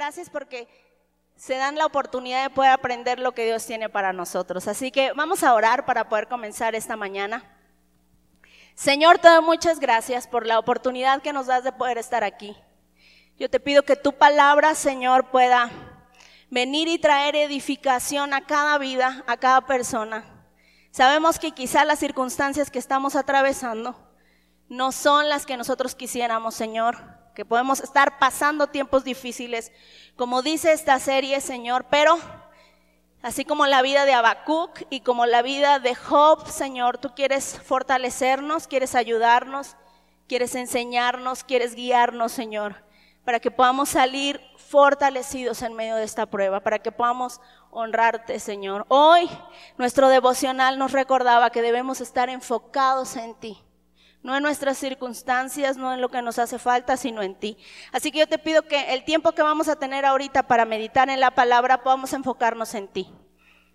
Gracias porque se dan la oportunidad de poder aprender lo que Dios tiene para nosotros. Así que vamos a orar para poder comenzar esta mañana. Señor, te doy muchas gracias por la oportunidad que nos das de poder estar aquí. Yo te pido que tu palabra, Señor, pueda venir y traer edificación a cada vida, a cada persona. Sabemos que quizá las circunstancias que estamos atravesando no son las que nosotros quisiéramos, Señor que podemos estar pasando tiempos difíciles, como dice esta serie, Señor, pero así como la vida de Habacuc y como la vida de Job, Señor, tú quieres fortalecernos, quieres ayudarnos, quieres enseñarnos, quieres guiarnos, Señor, para que podamos salir fortalecidos en medio de esta prueba, para que podamos honrarte, Señor. Hoy nuestro devocional nos recordaba que debemos estar enfocados en ti no en nuestras circunstancias, no en lo que nos hace falta, sino en ti. Así que yo te pido que el tiempo que vamos a tener ahorita para meditar en la palabra podamos enfocarnos en ti.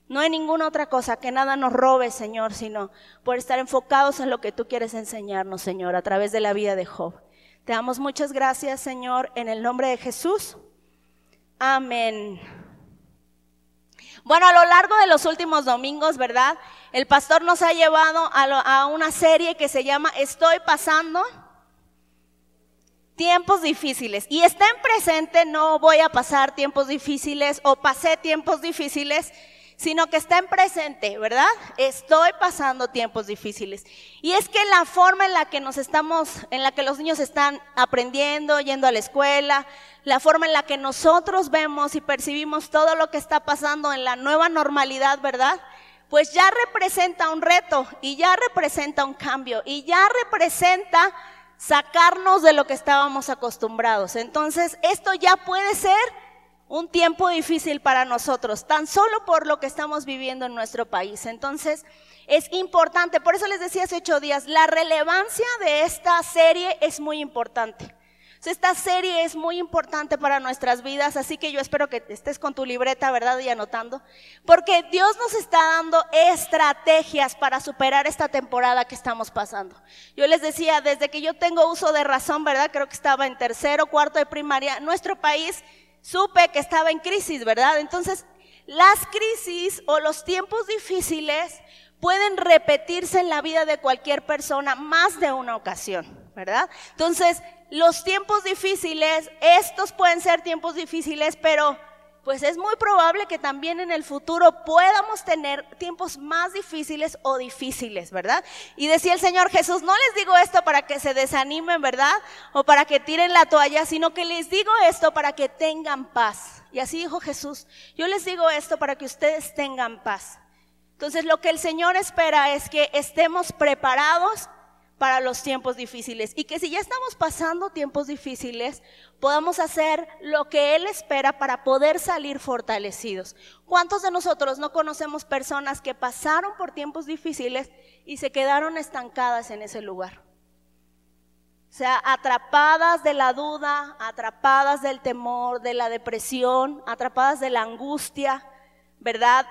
No en ninguna otra cosa, que nada nos robe, Señor, sino por estar enfocados en lo que tú quieres enseñarnos, Señor, a través de la vida de Job. Te damos muchas gracias, Señor, en el nombre de Jesús. Amén. Bueno, a lo largo de los últimos domingos, ¿verdad? El pastor nos ha llevado a, una serie que se llama Estoy pasando tiempos difíciles. Y está en presente, no voy a pasar tiempos difíciles o pasé tiempos difíciles, sino que está en presente, ¿verdad? Estoy pasando tiempos difíciles. Y es que la forma en la que nos estamos, en la que los niños están aprendiendo, yendo a la escuela, la forma en la que nosotros vemos y percibimos todo lo que está pasando en la nueva normalidad, ¿verdad? Pues ya representa un reto y ya representa un cambio y ya representa sacarnos de lo que estábamos acostumbrados. Entonces, esto ya puede ser un tiempo difícil para nosotros, tan solo por lo que estamos viviendo en nuestro país. Entonces, es importante, por eso les decía hace ocho días, la relevancia de esta serie es muy importante. Esta serie es muy importante para nuestras vidas, así que yo espero que estés con tu libreta, ¿verdad? Y anotando, porque Dios nos está dando estrategias para superar esta temporada que estamos pasando. Yo les decía, desde que yo tengo uso de razón, ¿verdad? Creo que estaba en tercero, cuarto de primaria, nuestro país supe que estaba en crisis, ¿verdad? Entonces, las crisis o los tiempos difíciles pueden repetirse en la vida de cualquier persona más de una ocasión, ¿verdad? Entonces, los tiempos difíciles, estos pueden ser tiempos difíciles, pero pues es muy probable que también en el futuro podamos tener tiempos más difíciles o difíciles, ¿verdad? Y decía el Señor Jesús, no les digo esto para que se desanimen, ¿verdad? O para que tiren la toalla, sino que les digo esto para que tengan paz. Y así dijo Jesús, yo les digo esto para que ustedes tengan paz. Entonces lo que el Señor espera es que estemos preparados para los tiempos difíciles y que si ya estamos pasando tiempos difíciles, podamos hacer lo que Él espera para poder salir fortalecidos. ¿Cuántos de nosotros no conocemos personas que pasaron por tiempos difíciles y se quedaron estancadas en ese lugar? O sea, atrapadas de la duda, atrapadas del temor, de la depresión, atrapadas de la angustia, ¿verdad?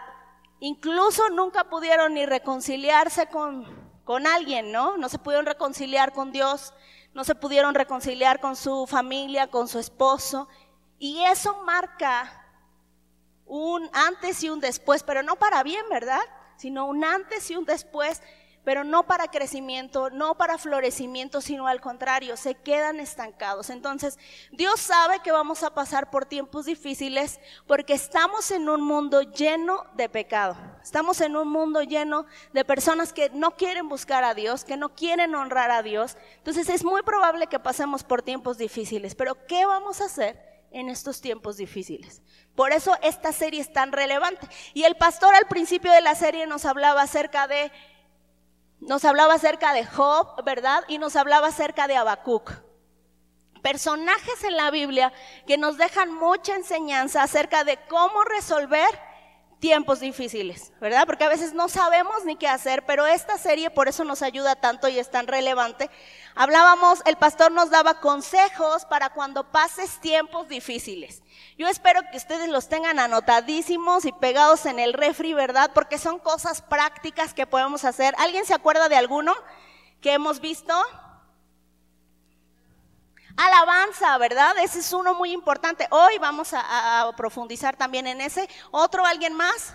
Incluso nunca pudieron ni reconciliarse con, con alguien, ¿no? No se pudieron reconciliar con Dios, no se pudieron reconciliar con su familia, con su esposo. Y eso marca un antes y un después, pero no para bien, ¿verdad? Sino un antes y un después pero no para crecimiento, no para florecimiento, sino al contrario, se quedan estancados. Entonces, Dios sabe que vamos a pasar por tiempos difíciles porque estamos en un mundo lleno de pecado. Estamos en un mundo lleno de personas que no quieren buscar a Dios, que no quieren honrar a Dios. Entonces, es muy probable que pasemos por tiempos difíciles, pero ¿qué vamos a hacer? en estos tiempos difíciles. Por eso esta serie es tan relevante. Y el pastor al principio de la serie nos hablaba acerca de nos hablaba acerca de Job, ¿verdad? Y nos hablaba acerca de Habacuc. Personajes en la Biblia que nos dejan mucha enseñanza acerca de cómo resolver tiempos difíciles, ¿verdad? Porque a veces no sabemos ni qué hacer, pero esta serie por eso nos ayuda tanto y es tan relevante. Hablábamos, el pastor nos daba consejos para cuando pases tiempos difíciles. Yo espero que ustedes los tengan anotadísimos y pegados en el refri, ¿verdad? Porque son cosas prácticas que podemos hacer. ¿Alguien se acuerda de alguno que hemos visto? Alabanza, ¿verdad? Ese es uno muy importante. Hoy vamos a, profundizar también en ese. ¿Otro, alguien más?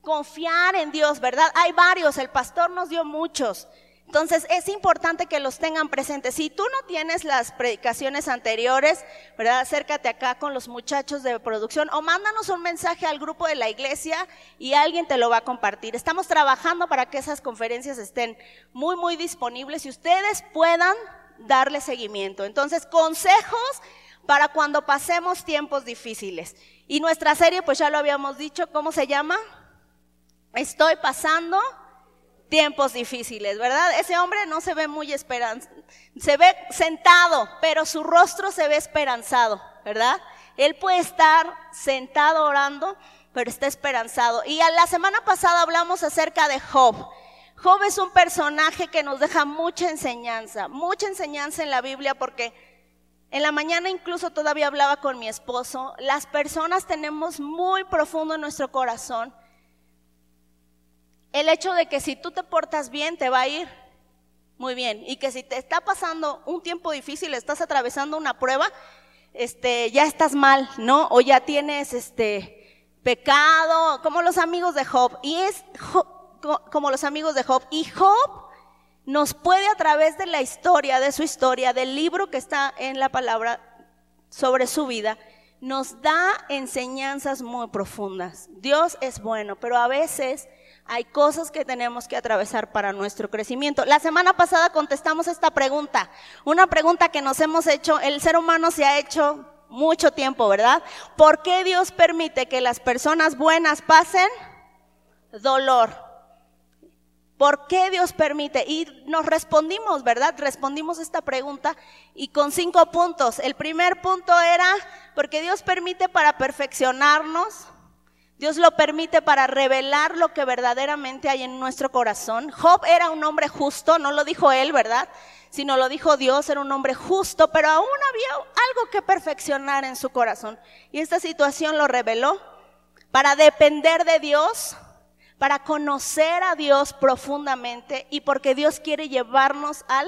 Confiar en Dios, ¿verdad? Hay varios, el pastor nos dio muchos. Entonces es importante que los tengan presentes. Si tú no tienes las predicaciones anteriores, ¿verdad? Acércate acá con los muchachos de producción o mándanos un mensaje al grupo de la iglesia y alguien te lo va a compartir. Estamos trabajando para que esas conferencias estén muy, muy disponibles y ustedes puedan darle seguimiento. Entonces, consejos para cuando pasemos tiempos difíciles. Y nuestra serie, pues ya lo habíamos dicho, ¿cómo se llama? Estoy pasando tiempos difíciles, ¿verdad? Ese hombre no se ve muy esperanzado, se ve sentado, pero su rostro se ve esperanzado, ¿verdad? Él puede estar sentado orando, pero está esperanzado. Y la semana pasada hablamos acerca de Job. Job es un personaje que nos deja mucha enseñanza, mucha enseñanza en la Biblia porque en la mañana incluso todavía hablaba con mi esposo, las personas tenemos muy profundo en nuestro corazón el hecho de que si tú te portas bien, te va a ir muy bien. Y que si te está pasando un tiempo difícil, estás atravesando una prueba, este, ya estás mal, ¿no? O ya tienes este pecado, como los amigos de Job. Y es como los amigos de Job. Y Job nos puede a través de la historia, de su historia, del libro que está en la palabra sobre su vida, nos da enseñanzas muy profundas. Dios es bueno, pero a veces hay cosas que tenemos que atravesar para nuestro crecimiento. La semana pasada contestamos esta pregunta, una pregunta que nos hemos hecho, el ser humano se ha hecho mucho tiempo, ¿verdad? ¿Por qué Dios permite que las personas buenas pasen dolor? ¿Por qué Dios permite? Y nos respondimos, ¿verdad? Respondimos esta pregunta y con cinco puntos. El primer punto era porque Dios permite para perfeccionarnos, Dios lo permite para revelar lo que verdaderamente hay en nuestro corazón. Job era un hombre justo, no lo dijo él, ¿verdad? Sino lo dijo Dios, era un hombre justo, pero aún había algo que perfeccionar en su corazón. Y esta situación lo reveló para depender de Dios, para conocer a Dios profundamente y porque Dios quiere llevarnos al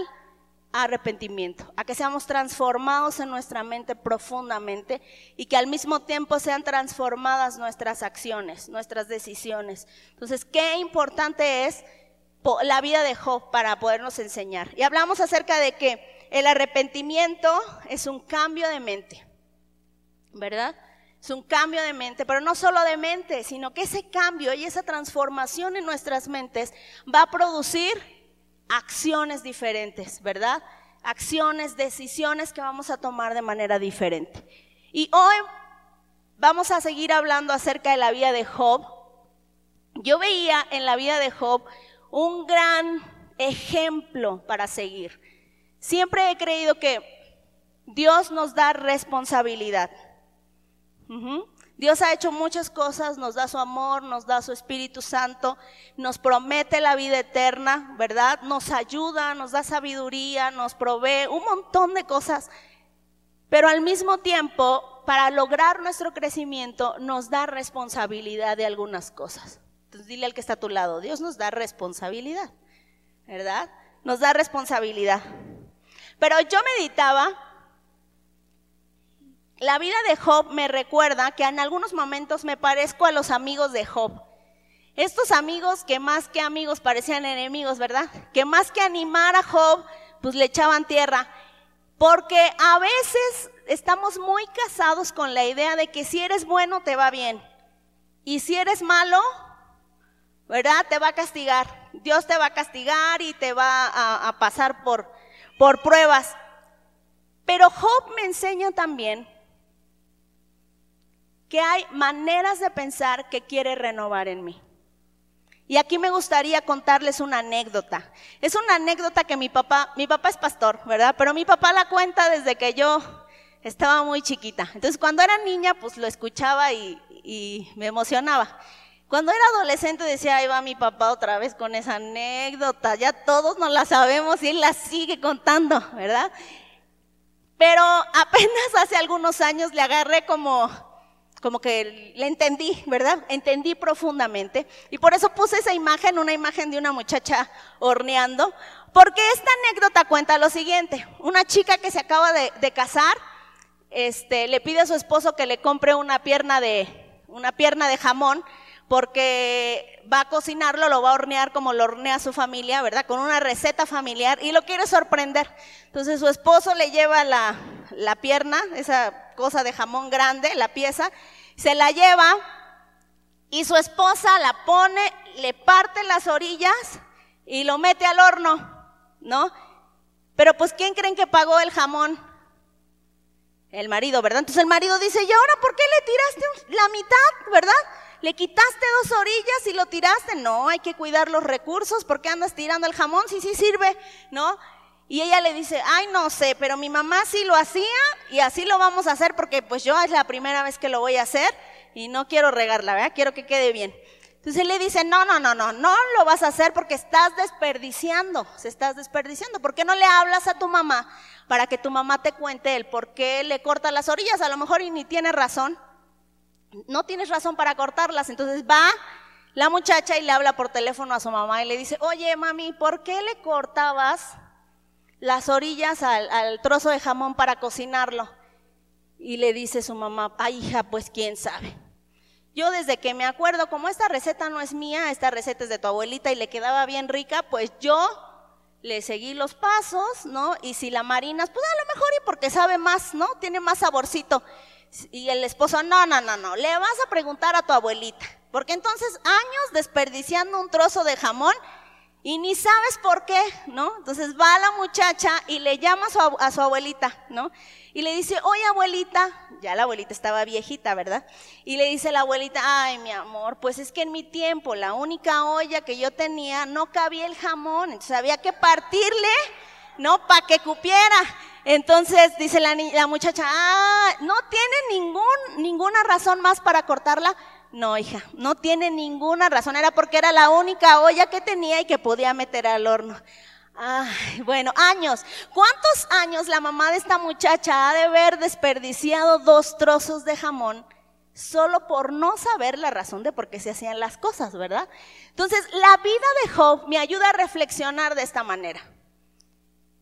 arrepentimiento, a que seamos transformados en nuestra mente profundamente y que al mismo tiempo sean transformadas nuestras acciones, nuestras decisiones. Entonces, qué importante es la vida de Job para podernos enseñar. Y hablamos acerca de que el arrepentimiento es un cambio de mente, ¿verdad? Es un cambio de mente, pero no solo de mente, sino que ese cambio y esa transformación en nuestras mentes va a producir acciones diferentes, ¿verdad? Acciones, decisiones que vamos a tomar de manera diferente. Y hoy vamos a seguir hablando acerca de la vida de Job. Yo veía en la vida de Job un gran ejemplo para seguir. Siempre he creído que Dios nos da responsabilidad. Dios ha hecho muchas cosas, nos da su amor, nos da su Espíritu Santo, nos promete la vida eterna, ¿verdad? Nos ayuda, nos da sabiduría, nos provee un montón de cosas. Pero al mismo tiempo, para lograr nuestro crecimiento, nos da responsabilidad de algunas cosas. Entonces dile al que está a tu lado, Dios nos da responsabilidad, ¿verdad? Nos da responsabilidad. Pero yo meditaba la vida de Job me recuerda que en algunos momentos me parezco a los amigos de Job. Estos amigos que más que amigos parecían enemigos, ¿verdad? Que más que animar a Job, pues le echaban tierra. Porque a veces estamos muy casados con la idea de que si eres bueno te va bien. Y si eres malo, ¿verdad? Te va a castigar. Dios te va a castigar y te va a, pasar por, por pruebas. Pero Job me enseña también que hay maneras de pensar que quiere renovar en mí. Y aquí me gustaría contarles una anécdota. Es una anécdota que mi papá, mi papá es pastor, ¿verdad? Pero mi papá la cuenta desde que yo estaba muy chiquita. Entonces cuando era niña, pues lo escuchaba y, me emocionaba. Cuando era adolescente decía, ahí va mi papá otra vez con esa anécdota, ya todos nos la sabemos y él la sigue contando, ¿verdad? Pero apenas hace algunos años le agarré como como que le entendí, ¿verdad? Entendí profundamente. Y por eso puse esa imagen, una imagen de una muchacha horneando, porque esta anécdota cuenta lo siguiente. Una chica que se acaba de, de casar, este, le pide a su esposo que le compre una pierna de, una pierna de jamón, porque va a cocinarlo, lo va a hornear como lo hornea su familia, ¿verdad? Con una receta familiar y lo quiere sorprender. Entonces su esposo le lleva la, la pierna, esa cosa de jamón grande, la pieza, se la lleva y su esposa la pone, le parte las orillas y lo mete al horno, ¿no? Pero pues ¿quién creen que pagó el jamón? El marido, ¿verdad? Entonces el marido dice, ¿y ahora por qué le tiraste la mitad, verdad? le quitaste dos orillas y lo tiraste. No, hay que cuidar los recursos. ¿Por qué andas tirando el jamón? Sí, sí sirve, ¿no? Y ella le dice, ay, no sé, pero mi mamá sí lo hacía y así lo vamos a hacer porque pues yo es la primera vez que lo voy a hacer y no quiero regarla, ¿verdad? Quiero que quede bien. Entonces él le dice, no, no, no, no, no lo vas a hacer porque estás desperdiciando, se estás desperdiciando. ¿Por qué no le hablas a tu mamá para que tu mamá te cuente el por qué le corta las orillas? A lo mejor y ni tiene razón, no tienes razón para cortarlas. Entonces va la muchacha y le habla por teléfono a su mamá y le dice, oye mami, ¿por qué le cortabas las orillas al, trozo de jamón para cocinarlo? Y le dice su mamá, ay hija, pues quién sabe. Yo desde que me acuerdo, como esta receta no es mía, esta receta es de tu abuelita y le quedaba bien rica, pues yo le seguí los pasos, ¿no? Y si la marinas, pues a lo mejor y porque sabe más, ¿no? Tiene más saborcito. Y el esposo, no, no, no, no, le vas a preguntar a tu abuelita, porque entonces años desperdiciando un trozo de jamón y ni sabes por qué, ¿no? Entonces va la muchacha y le llama a su, abuelita, ¿no? Y le dice, oye abuelita, ya la abuelita estaba viejita, ¿verdad? Y le dice la abuelita, ay mi amor, pues es que en mi tiempo la única olla que yo tenía no cabía el jamón, entonces había que partirle, ¿no? Para que cupiera. Entonces dice la, la muchacha, ah, no tiene ningún, ninguna razón más para cortarla. No, hija, no tiene ninguna razón. Era porque era la única olla que tenía y que podía meter al horno. Ay, bueno, años. ¿Cuántos años la mamá de esta muchacha ha de haber desperdiciado dos trozos de jamón solo por no saber la razón de por qué se hacían las cosas, verdad? Entonces, la vida de Job me ayuda a reflexionar de esta manera.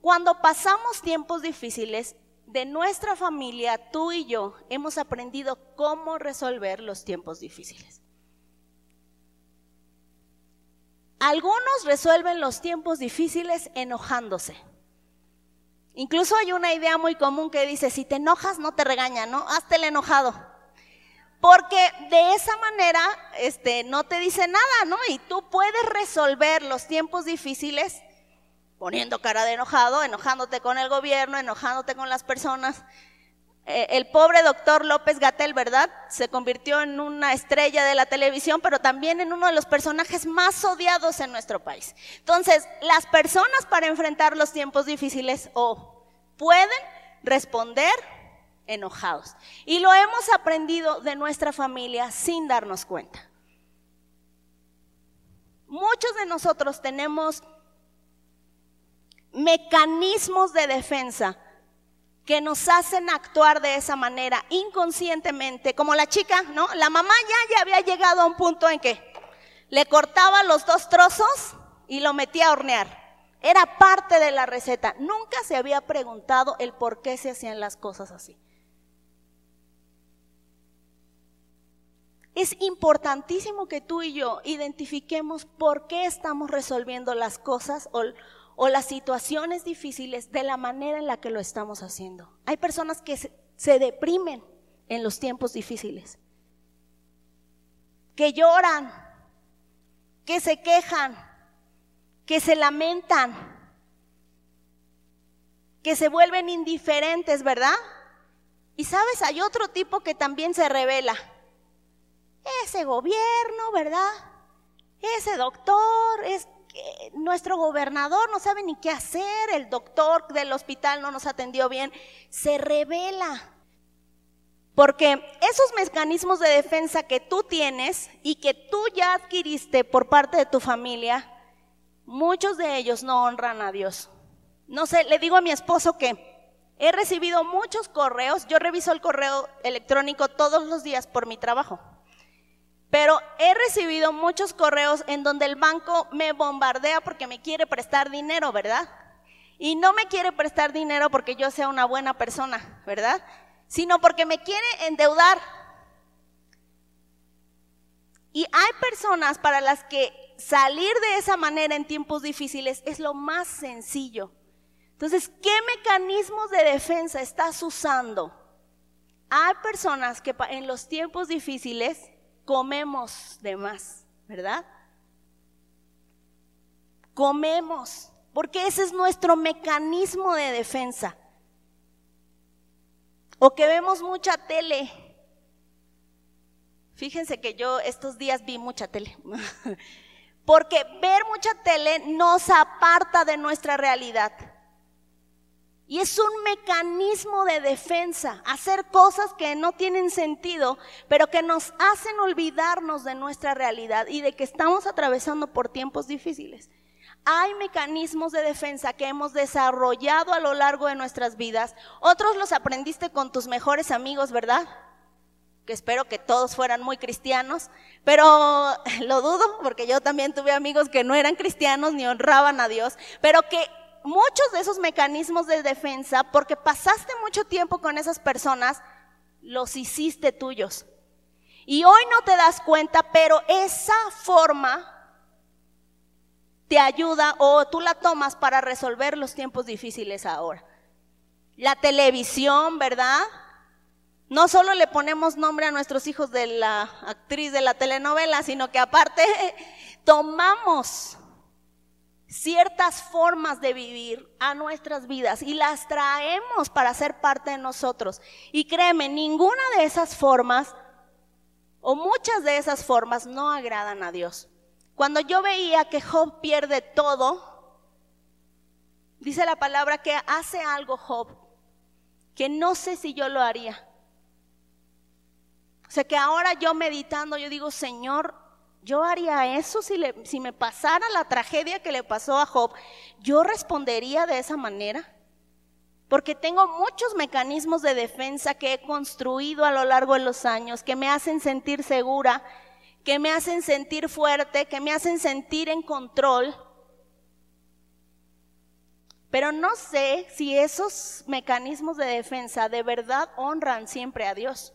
Cuando pasamos tiempos difíciles, de nuestra familia, tú y yo hemos aprendido cómo resolver los tiempos difíciles. Algunos resuelven los tiempos difíciles enojándose. Incluso hay una idea muy común que dice, si te enojas no te regaña, ¿no? Hazte el enojado. Porque de esa manera este, no te dice nada, ¿no? Y tú puedes resolver los tiempos difíciles poniendo cara de enojado, enojándote con el gobierno, enojándote con las personas. Eh, el pobre doctor López Gatel, ¿verdad? Se convirtió en una estrella de la televisión, pero también en uno de los personajes más odiados en nuestro país. Entonces, las personas para enfrentar los tiempos difíciles o pueden responder enojados. Y lo hemos aprendido de nuestra familia sin darnos cuenta. Muchos de nosotros tenemos mecanismos de defensa que nos hacen actuar de esa manera inconscientemente, como la chica, ¿no? La mamá ya, ya había llegado a un punto en que le cortaba los dos trozos y lo metía a hornear. Era parte de la receta. Nunca se había preguntado el por qué se hacían las cosas así. Es importantísimo que tú y yo identifiquemos por qué estamos resolviendo las cosas o, o las situaciones difíciles de la manera en la que lo estamos haciendo. Hay personas que se, deprimen en los tiempos difíciles, que lloran, que se quejan, que se lamentan, que se vuelven indiferentes, ¿verdad? Y sabes, hay otro tipo que también se revela. Ese gobierno, ¿verdad? Ese doctor, es nuestro gobernador no sabe ni qué hacer, el doctor del hospital no nos atendió bien, se revela. Porque esos mecanismos de defensa que tú tienes y que tú ya adquiriste por parte de tu familia, muchos de ellos no honran a Dios. No sé, le digo a mi esposo que He recibido muchos correos, yo reviso el correo electrónico todos los días por mi trabajo, pero he recibido muchos correos en donde el banco me bombardea porque me quiere prestar dinero, ¿verdad? Y no me quiere prestar dinero porque yo sea una buena persona, ¿verdad? Sino porque me quiere endeudar. Y hay personas para las que salir de esa manera en tiempos difíciles es lo más sencillo. Entonces, ¿qué mecanismos de defensa estás usando? Hay personas que en los tiempos difíciles comemos de más, ¿verdad? Comemos, porque ese es nuestro mecanismo de defensa. O que vemos mucha tele. Fíjense que yo estos días vi mucha tele. Porque ver mucha tele nos aparta de nuestra realidad. Y es un mecanismo de defensa, hacer cosas que no tienen sentido, pero que nos hacen olvidarnos de nuestra realidad y de que estamos atravesando por tiempos difíciles. Hay mecanismos de defensa que hemos desarrollado a lo largo de nuestras vidas. Otros los aprendiste con tus mejores amigos, ¿verdad? Que espero que todos fueran muy cristianos, pero lo dudo porque yo también tuve amigos que no eran cristianos ni honraban a Dios, pero que muchos de esos mecanismos de defensa, porque pasaste mucho tiempo con esas personas, los hiciste tuyos. Y hoy no te das cuenta, pero esa forma te ayuda o tú la tomas para resolver los tiempos difíciles ahora. La televisión, ¿verdad? No solo le ponemos nombre a nuestros hijos de la actriz de la telenovela, sino que aparte tomamos ciertas formas de vivir a nuestras vidas y las traemos para ser parte de nosotros. Y créeme, ninguna de esas formas o muchas de esas formas no agradan a Dios. Cuando yo veía que Job pierde todo, dice la palabra que hace algo Job, que no sé si yo lo haría. O sea que ahora yo meditando, yo digo, Señor, yo haría eso si, si me pasara la tragedia que le pasó a Job. Yo respondería de esa manera. Porque tengo muchos mecanismos de defensa que he construido a lo largo de los años que me hacen sentir segura, que me hacen sentir fuerte, que me hacen sentir en control. Pero no sé si esos mecanismos de defensa de verdad honran siempre a Dios.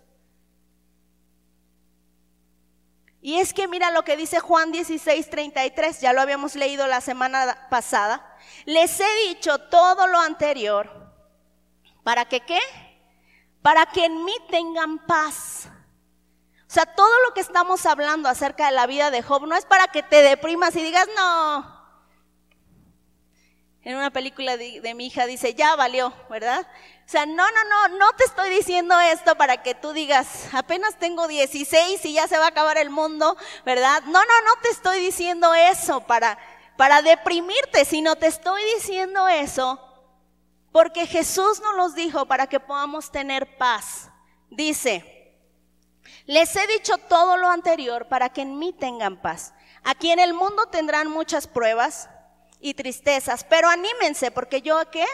Y es que mira lo que dice Juan 16, 33, ya lo habíamos leído la semana pasada. Les he dicho todo lo anterior. ¿Para que qué? Para que en mí tengan paz. O sea, todo lo que estamos hablando acerca de la vida de Job no es para que te deprimas y digas, no. En una película de, mi hija dice, ya valió, ¿verdad? O sea, no, no, no, no te estoy diciendo esto para que tú digas, apenas tengo 16 y ya se va a acabar el mundo, ¿verdad? No, no, no te estoy diciendo eso para, para deprimirte, sino te estoy diciendo eso porque Jesús nos los dijo para que podamos tener paz. Dice, les he dicho todo lo anterior para que en mí tengan paz. Aquí en el mundo tendrán muchas pruebas y tristezas, pero anímense porque yo, ¿qué?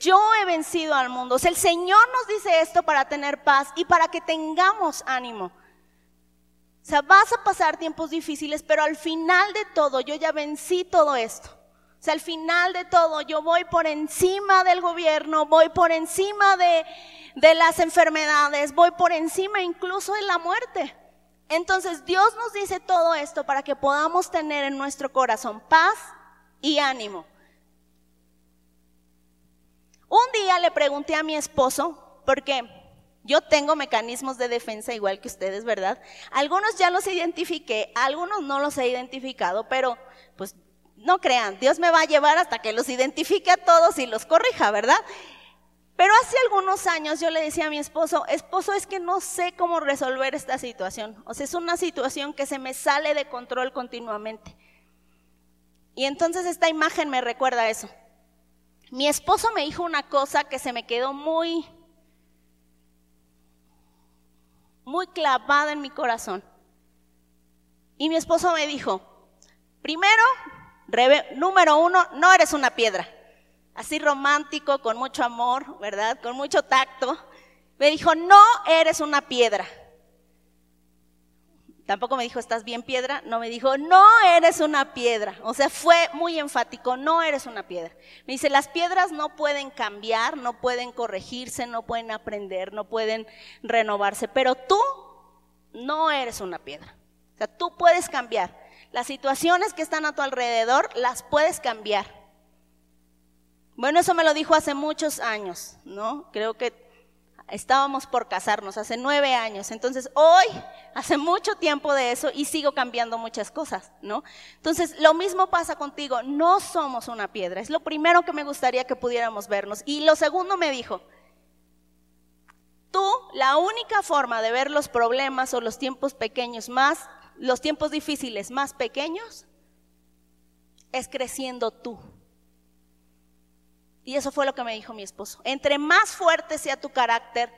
yo he vencido al mundo. O sea, el Señor nos dice esto para tener paz y para que tengamos ánimo. O sea, vas a pasar tiempos difíciles, pero al final de todo, yo ya vencí todo esto. O sea, al final de todo, yo voy por encima del gobierno, voy por encima de, de las enfermedades, voy por encima incluso de la muerte. Entonces, Dios nos dice todo esto para que podamos tener en nuestro corazón paz y ánimo. Un día le pregunté a mi esposo, porque yo tengo mecanismos de defensa igual que ustedes, ¿verdad? Algunos ya los identifiqué, algunos no los he identificado, pero pues no crean, Dios me va a llevar hasta que los identifique a todos y los corrija, ¿verdad? Pero hace algunos años yo le decía a mi esposo, esposo, es que no sé cómo resolver esta situación. O sea, es una situación que se me sale de control continuamente. Y entonces esta imagen me recuerda eso. Mi esposo me dijo una cosa que se me quedó muy, muy clavada en mi corazón. Y mi esposo me dijo, primero, número uno, no eres una piedra. así romántico, con mucho amor, ¿verdad? Con mucho tacto, me dijo, no eres una piedra. Tampoco me dijo, ¿estás bien piedra? No me dijo, no eres una piedra. O sea, fue muy enfático, no eres una piedra. Me dice, las piedras no pueden cambiar, no pueden corregirse, no pueden aprender, no pueden renovarse, pero tú no eres una piedra. O sea, tú puedes cambiar. Las situaciones que están a tu alrededor las puedes cambiar. Bueno, eso me lo dijo hace muchos años, ¿no? Creo que estábamos por casarnos hace nueve años. Entonces, hoy, hace mucho tiempo de eso y sigo cambiando muchas cosas, ¿no? Entonces, lo mismo pasa contigo. No somos una piedra. Es lo primero que me gustaría que pudiéramos vernos. Y lo segundo me dijo, tú, la única forma de ver los problemas o los tiempos pequeños más, los tiempos difíciles más pequeños, es creciendo tú. Y eso fue lo que me dijo mi esposo. Entre más fuerte sea tu carácter,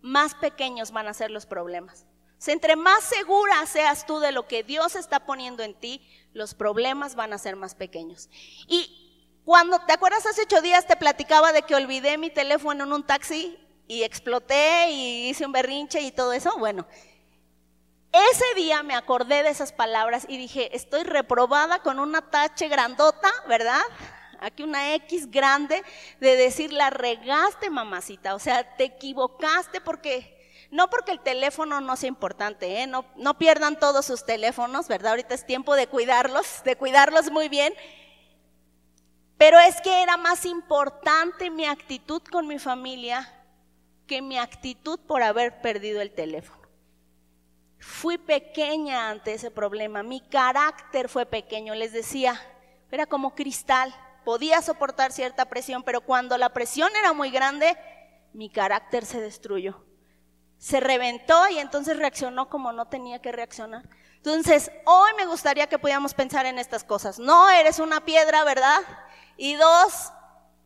más pequeños van a ser los problemas. entre más segura seas tú de lo que Dios está poniendo en ti, los problemas van a ser más pequeños. Y cuando, ¿te acuerdas hace ocho días te platicaba de que olvidé mi teléfono en un taxi y exploté y hice un berrinche y todo eso? Bueno, ese día me acordé de esas palabras y dije, estoy reprobada con una tache grandota, ¿verdad? Aquí una X grande de decir, la regaste mamacita, o sea, te equivocaste porque, no porque el teléfono no sea importante, ¿eh? no, no pierdan todos sus teléfonos, ¿verdad? Ahorita es tiempo de cuidarlos, de cuidarlos muy bien. Pero es que era más importante mi actitud con mi familia que mi actitud por haber perdido el teléfono. Fui pequeña ante ese problema, mi carácter fue pequeño, les decía, era como cristal podía soportar cierta presión, pero cuando la presión era muy grande, mi carácter se destruyó. Se reventó y entonces reaccionó como no tenía que reaccionar. Entonces, hoy me gustaría que pudiéramos pensar en estas cosas. No eres una piedra, ¿verdad? Y dos,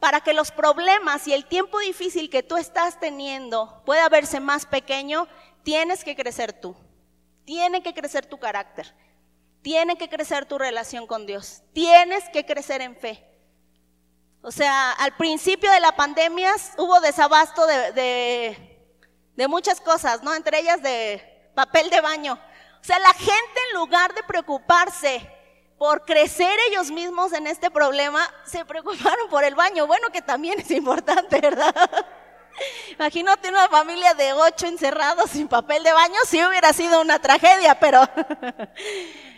para que los problemas y el tiempo difícil que tú estás teniendo pueda verse más pequeño, tienes que crecer tú. Tiene que crecer tu carácter. Tiene que crecer tu relación con Dios. Tienes que crecer en fe. O sea, al principio de la pandemia hubo desabasto de, muchas cosas, ¿no? Entre ellas de papel de baño. O sea, la gente en lugar de preocuparse por crecer ellos mismos en este problema, se preocuparon por el baño. Bueno, que también es importante, ¿verdad? Imagínate una familia de ocho encerrados sin papel de baño, sí hubiera sido una tragedia, pero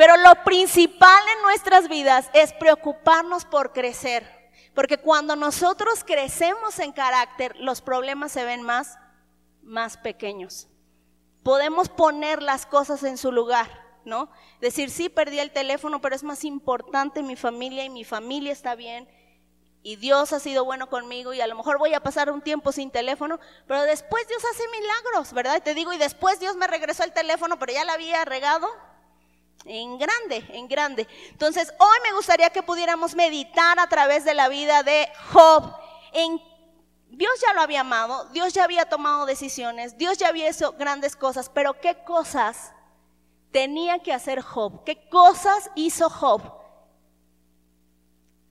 Pero lo principal en nuestras vidas es preocuparnos por crecer. Porque cuando nosotros crecemos en carácter, los problemas se ven más, más pequeños. Podemos poner las cosas en su lugar, ¿no? Decir, sí, perdí el teléfono, pero es más importante mi familia y mi familia está bien y Dios ha sido bueno conmigo y a lo mejor voy a pasar un tiempo sin teléfono, pero después Dios hace milagros, ¿verdad? Y te digo, y después Dios me regresó el teléfono, pero ya la había regado, en grande, en grande. Entonces, hoy me gustaría que pudiéramos meditar a través de la vida de Job. En, Dios ya lo había amado, Dios ya había tomado decisiones, Dios ya había hecho grandes cosas, pero ¿qué cosas tenía que hacer Job? ¿Qué cosas hizo Job?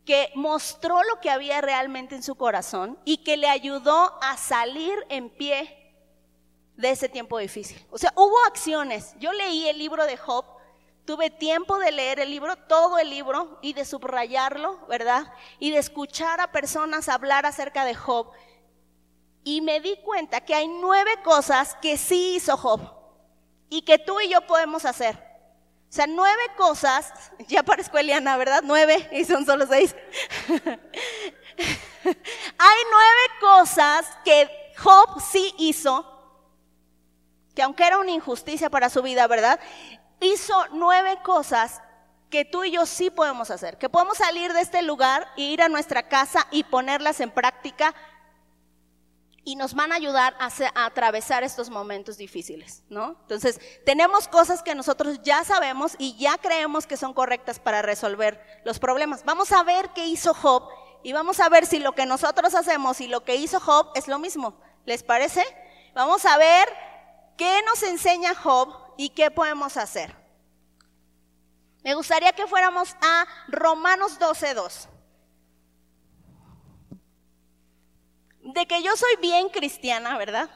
Que mostró lo que había realmente en su corazón y que le ayudó a salir en pie de ese tiempo difícil. O sea, hubo acciones. Yo leí el libro de Job Tuve tiempo de leer el libro, todo el libro, y de subrayarlo, ¿verdad? Y de escuchar a personas hablar acerca de Job. Y me di cuenta que hay nueve cosas que sí hizo Job y que tú y yo podemos hacer. O sea, nueve cosas, ya parezco Eliana, ¿verdad? Nueve y son solo seis. hay nueve cosas que Job sí hizo, que aunque era una injusticia para su vida, ¿verdad? Hizo nueve cosas que tú y yo sí podemos hacer, que podemos salir de este lugar e ir a nuestra casa y ponerlas en práctica y nos van a ayudar a, a, atravesar estos momentos difíciles, ¿no? Entonces, tenemos cosas que nosotros ya sabemos y ya creemos que son correctas para resolver los problemas. Vamos a ver qué hizo Job y vamos a ver si lo que nosotros hacemos y lo que hizo Job es lo mismo. ¿Les parece? Vamos a ver qué nos enseña Job ¿Y qué podemos hacer? Me gustaría que fuéramos a Romanos 12.2. de que yo soy bien cristiana, ¿verdad?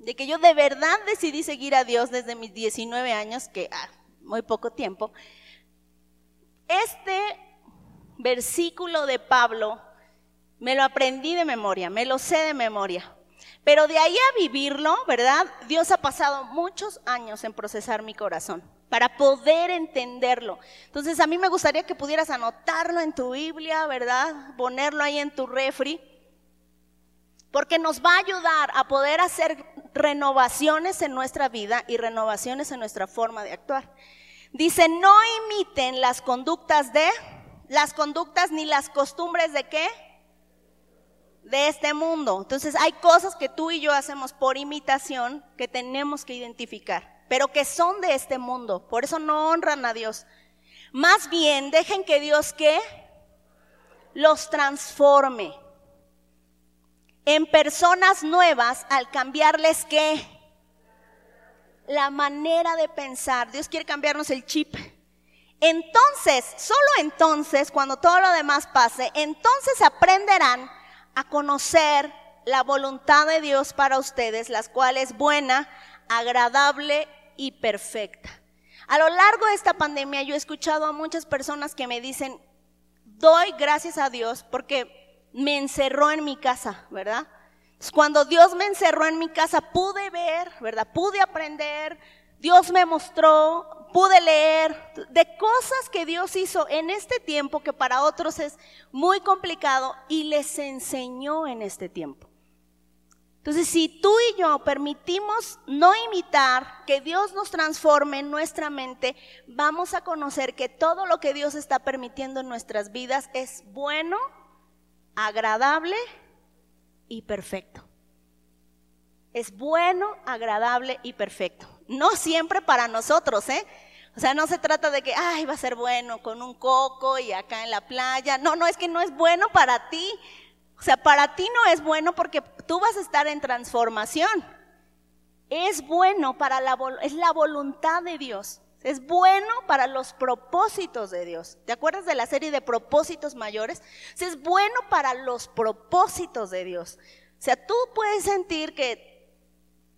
De que yo de verdad decidí seguir a Dios desde mis 19 años, que ah, muy poco tiempo. Este versículo de Pablo me lo aprendí de memoria, me lo sé de memoria. Pero de ahí a vivirlo, ¿verdad? Dios ha pasado muchos años en procesar mi corazón para poder entenderlo. Entonces a mí me gustaría que pudieras anotarlo en tu Biblia, ¿verdad? Ponerlo ahí en tu refri, porque nos va a ayudar a poder hacer renovaciones en nuestra vida y renovaciones en nuestra forma de actuar. Dice, no imiten las conductas de, las conductas ni las costumbres de qué? De este mundo. Entonces hay cosas que tú y yo hacemos por imitación que tenemos que identificar pero que son de este mundo. Por eso no honran a Dios. Más bien, dejen que Dios que los transforme en personas nuevas al cambiarles qué? La manera de pensar. Dios quiere cambiarnos el chip. Entonces, solo entonces, cuando todo lo demás pase, entonces aprenderán a conocer la voluntad de Dios para ustedes, las cuales buena, agradable y perfecta. A lo largo de esta pandemia yo he escuchado a muchas personas que me dicen, doy gracias a Dios porque me encerró en mi casa, ¿verdad? Cuando Dios me encerró en mi casa pude ver, ¿verdad? Pude aprender, Dios me mostró, pude leer de cosas que Dios hizo en este tiempo que para otros es muy complicado y les enseñó en este tiempo. Entonces, si tú y yo permitimos no imitar, que Dios nos transforme en nuestra mente, vamos a conocer que todo lo que Dios está permitiendo en nuestras vidas es bueno, agradable y perfecto. Es bueno, agradable y perfecto. No siempre para nosotros, ¿eh? O sea, no se trata de que, ay, va a ser bueno con un coco y acá en la playa. No, no, es que no es bueno para ti. O sea, para ti no es bueno porque tú vas a estar en transformación. Es bueno para la, es la voluntad de Dios. Es bueno para los propósitos de Dios. ¿Te acuerdas de la serie de propósitos mayores? es bueno para los propósitos de Dios. O sea, tú puedes sentir que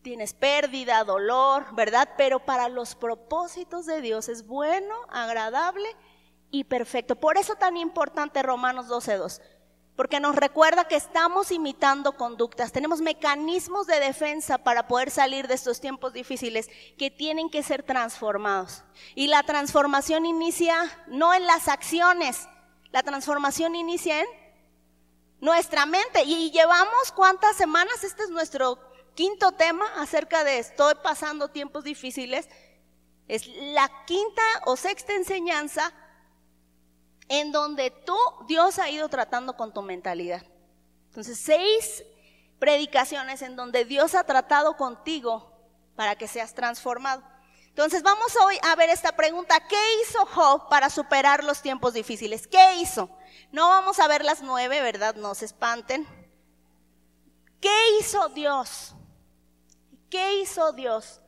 tienes pérdida, dolor, ¿verdad? Pero para los propósitos de Dios es bueno, agradable y perfecto. Por eso tan importante Romanos 12.2 porque nos recuerda que estamos imitando conductas, tenemos mecanismos de defensa para poder salir de estos tiempos difíciles que tienen que ser transformados. Y la transformación inicia no en las acciones, la transformación inicia en nuestra mente. Y llevamos cuántas semanas, este es nuestro quinto tema acerca de estoy pasando tiempos difíciles. Es la quinta o sexta enseñanza en donde tú, Dios ha ido tratando con tu mentalidad. Entonces, seis predicaciones en donde Dios ha tratado contigo para que seas transformado. Entonces, vamos hoy a ver esta pregunta. ¿Qué hizo Job para superar los tiempos difíciles? ¿Qué hizo? No vamos a ver las nueve, ¿verdad? No se espanten. ¿Qué hizo Dios? ¿Qué hizo Dios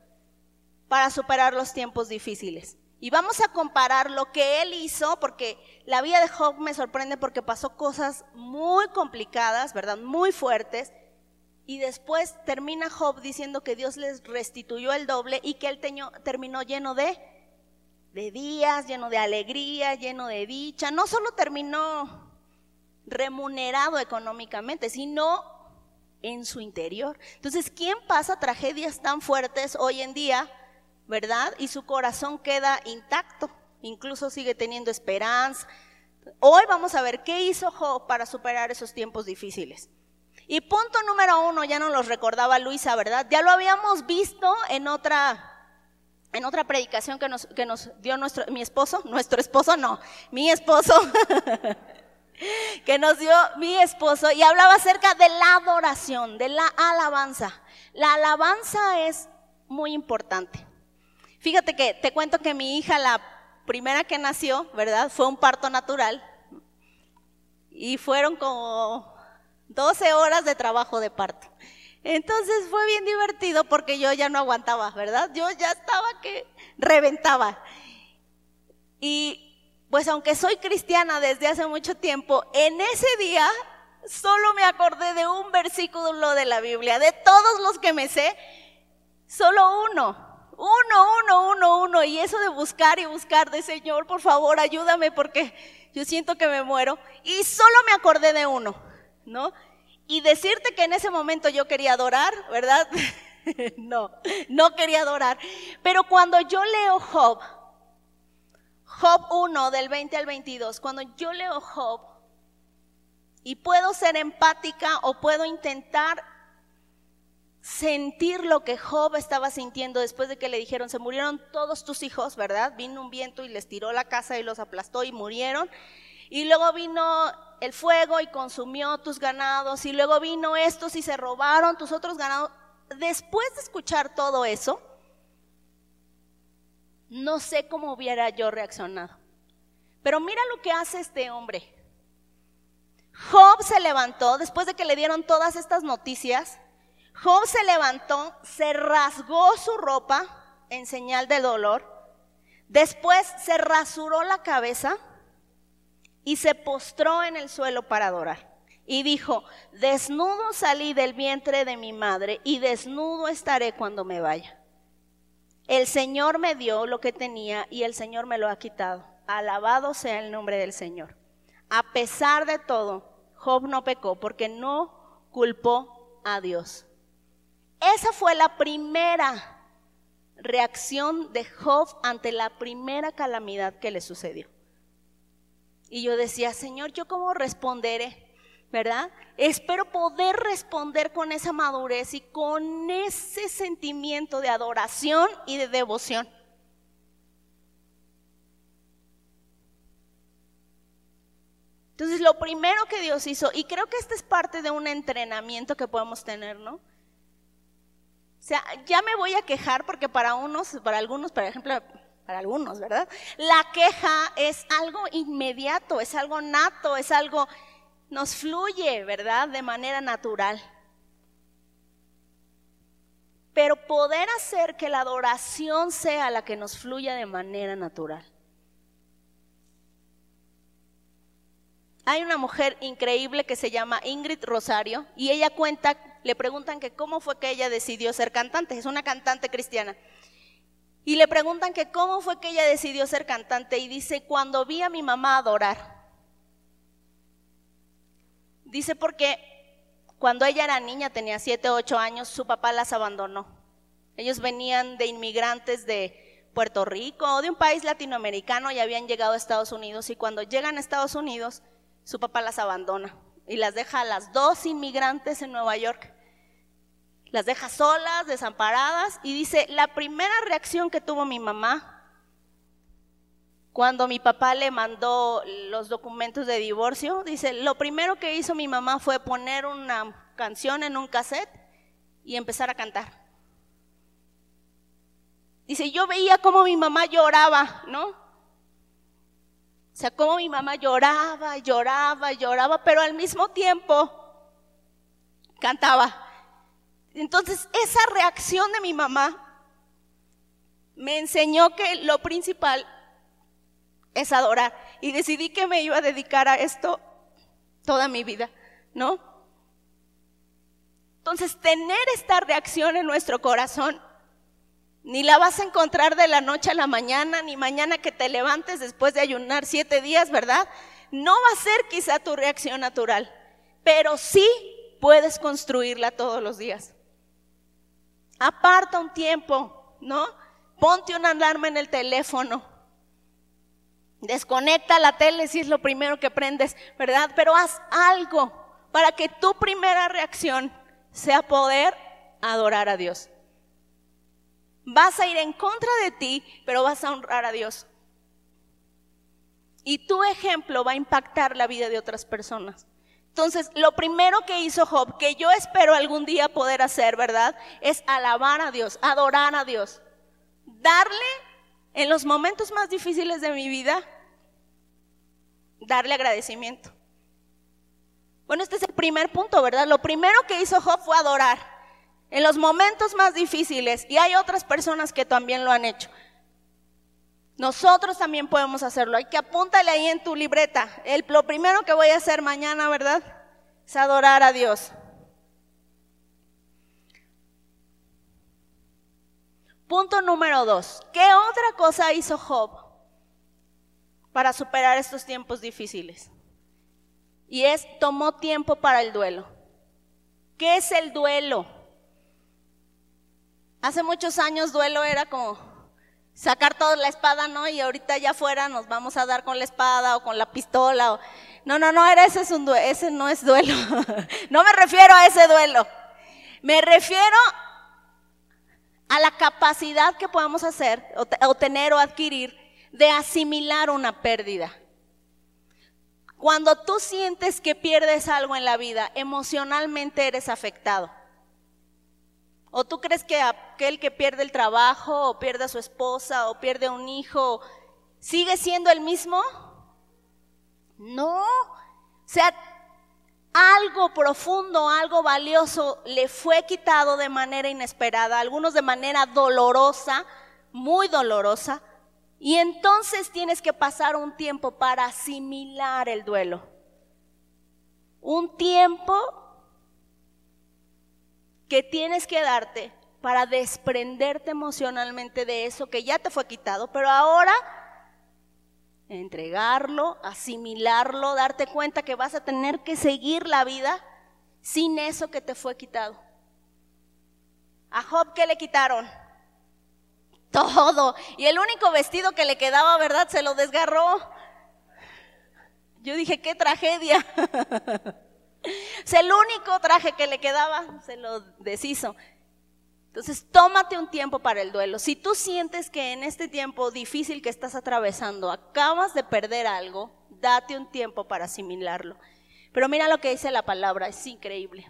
para superar los tiempos difíciles? Y vamos a comparar lo que él hizo, porque la vida de Job me sorprende porque pasó cosas muy complicadas, ¿verdad? Muy fuertes. Y después termina Job diciendo que Dios les restituyó el doble y que él terminó lleno de, de días, lleno de alegría, lleno de dicha. No solo terminó remunerado económicamente, sino en su interior. Entonces, ¿quién pasa tragedias tan fuertes hoy en día ¿verdad? Y su corazón queda intacto, incluso sigue teniendo esperanza. Hoy vamos a ver qué hizo Job para superar esos tiempos difíciles. Y punto número uno, ya nos lo recordaba Luisa, ¿verdad? Ya lo habíamos visto en otra, en otra predicación que nos, que nos dio nuestro, mi esposo, nuestro esposo no, mi esposo, que nos dio mi esposo y hablaba acerca de la adoración, de la alabanza. La alabanza es muy importante. Fíjate que te cuento que mi hija, la primera que nació, ¿verdad? Fue un parto natural. Y fueron como 12 horas de trabajo de parto. Entonces fue bien divertido porque yo ya no aguantaba, ¿verdad? Yo ya estaba que reventaba. Y pues aunque soy cristiana desde hace mucho tiempo, en ese día solo me acordé de un versículo de la Biblia. De todos los que me sé, solo uno. Uno, uno, uno, uno. Y eso de buscar y buscar de Señor, por favor, ayúdame porque yo siento que me muero. Y solo me acordé de uno, ¿no? Y decirte que en ese momento yo quería adorar, ¿verdad? no, no quería adorar. Pero cuando yo leo Job, Job 1 del 20 al 22, cuando yo leo Job y puedo ser empática o puedo intentar sentir lo que Job estaba sintiendo después de que le dijeron, se murieron todos tus hijos, ¿verdad? Vino un viento y les tiró la casa y los aplastó y murieron. Y luego vino el fuego y consumió tus ganados. Y luego vino estos y se robaron tus otros ganados. Después de escuchar todo eso, no sé cómo hubiera yo reaccionado. Pero mira lo que hace este hombre. Job se levantó después de que le dieron todas estas noticias. Job se levantó, se rasgó su ropa en señal de dolor. Después se rasuró la cabeza y se postró en el suelo para adorar. Y dijo, desnudo salí del vientre de mi madre y desnudo estaré cuando me vaya. El Señor me dio lo que tenía y el Señor me lo ha quitado. Alabado sea el nombre del Señor. A pesar de todo, Job no pecó porque no culpó a Dios. Esa fue la primera reacción de Job ante la primera calamidad que le sucedió. Y yo decía, Señor, ¿yo cómo responderé? ¿Verdad? Espero poder responder con esa madurez y con ese sentimiento de adoración y de devoción. Entonces, lo primero que Dios hizo, y creo que este es parte de un entrenamiento que podemos tener, ¿no? O sea, ya me voy a quejar porque para unos, para algunos, por ejemplo, para algunos, ¿verdad? La queja es algo inmediato, es algo nato, es algo nos fluye, ¿verdad? De manera natural. Pero poder hacer que la adoración sea la que nos fluya de manera natural. Hay una mujer increíble que se llama Ingrid Rosario y ella cuenta, le preguntan que cómo fue que ella decidió ser cantante, es una cantante cristiana. Y le preguntan que cómo fue que ella decidió ser cantante y dice, cuando vi a mi mamá adorar, Dice porque cuando ella era niña, tenía 7 o 8 años, su papá las abandonó. Ellos venían de inmigrantes de Puerto Rico o de un país latinoamericano y habían llegado a Estados Unidos y cuando llegan a Estados Unidos, su papá las abandona y las deja a las dos inmigrantes en Nueva York. Las deja solas, desamparadas y dice, la primera reacción que tuvo mi mamá cuando mi papá le mandó los documentos de divorcio, dice, lo primero que hizo mi mamá fue poner una canción en un cassette y empezar a cantar. Dice, yo veía cómo mi mamá lloraba, ¿no? O sea, cómo mi mamá lloraba, lloraba, lloraba, pero al mismo tiempo cantaba. Entonces, esa reacción de mi mamá me enseñó que lo principal es adorar. Y decidí que me iba a dedicar a esto toda mi vida, ¿no? Entonces, tener esta reacción en nuestro corazón, ni la vas a encontrar de la noche a la mañana, ni mañana que te levantes después de ayunar siete días, ¿verdad? No va a ser quizá tu reacción natural, pero sí puedes construirla todos los días. Aparta un tiempo, ¿no? Ponte una alarma en el teléfono Desconecta la tele si es lo primero que prendes, ¿verdad? Pero haz algo para que tu primera reacción sea poder adorar a Dios. Vas a ir en contra de ti, pero vas a honrar a Dios. Y tu ejemplo va a impactar la vida de otras personas. Entonces, lo primero que hizo Job, que yo espero algún día poder hacer, ¿verdad? Es alabar a Dios, adorar a Dios. Darle en los momentos más difíciles de mi vida, darle agradecimiento. Bueno, este es el primer punto, ¿verdad? Lo primero que hizo Job fue adorar en los momentos más difíciles y hay otras personas que también lo han hecho. Nosotros también podemos hacerlo. Hay que apúntale ahí en tu libreta. El, lo primero que voy a hacer mañana, ¿verdad? es adorar a Dios. Punto número dos. ¿Qué otra cosa hizo Job para superar estos tiempos difíciles? Y es, tomó tiempo para el duelo. ¿Qué es el duelo? Hace muchos años duelo era como sacar toda la espada, ¿no? Y ahorita ya afuera nos vamos a dar con la espada o con la pistola. O... No, no, no, era, ese, es un ese no es duelo. no me refiero a ese duelo. Me refiero a la capacidad que podemos hacer o, tener o adquirir de asimilar una pérdida. Cuando tú sientes que pierdes algo en la vida, emocionalmente eres afectado. ¿O tú crees que aquel que pierde el trabajo, o pierde a su esposa, o pierde a un hijo, sigue siendo el mismo? No. O sea, algo profundo, algo valioso le fue quitado de manera inesperada, algunos de manera dolorosa, muy dolorosa, y entonces tienes que pasar un tiempo para asimilar el duelo. Un tiempo que tienes que darte para desprenderte emocionalmente de eso que ya te fue quitado, pero ahora entregarlo, asimilarlo, darte cuenta que vas a tener que seguir la vida sin eso que te fue quitado. A Job, ¿qué le quitaron? Todo. Y el único vestido que le quedaba, ¿verdad? Se lo desgarró. Yo dije, qué tragedia. es el único traje que le quedaba, se lo deshizo. Entonces, tómate un tiempo para el duelo. Si tú sientes que en este tiempo difícil que estás atravesando acabas de perder algo, date un tiempo para asimilarlo. Pero mira lo que dice la palabra, es increíble.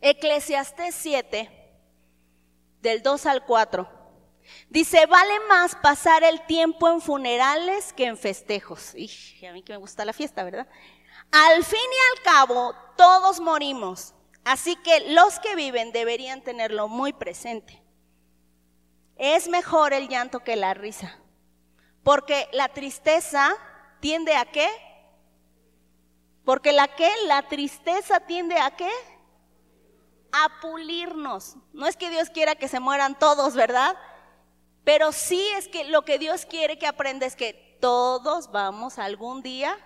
Eclesiastés 7, del 2 al 4. Dice, vale más pasar el tiempo en funerales que en festejos. Y a mí que me gusta la fiesta, ¿verdad? Al fin y al cabo, todos morimos. Así que los que viven deberían tenerlo muy presente. Es mejor el llanto que la risa. Porque la tristeza tiende a qué? Porque la que la tristeza tiende a qué? A pulirnos. No es que Dios quiera que se mueran todos, ¿verdad? Pero sí es que lo que Dios quiere que aprenda es que todos vamos algún día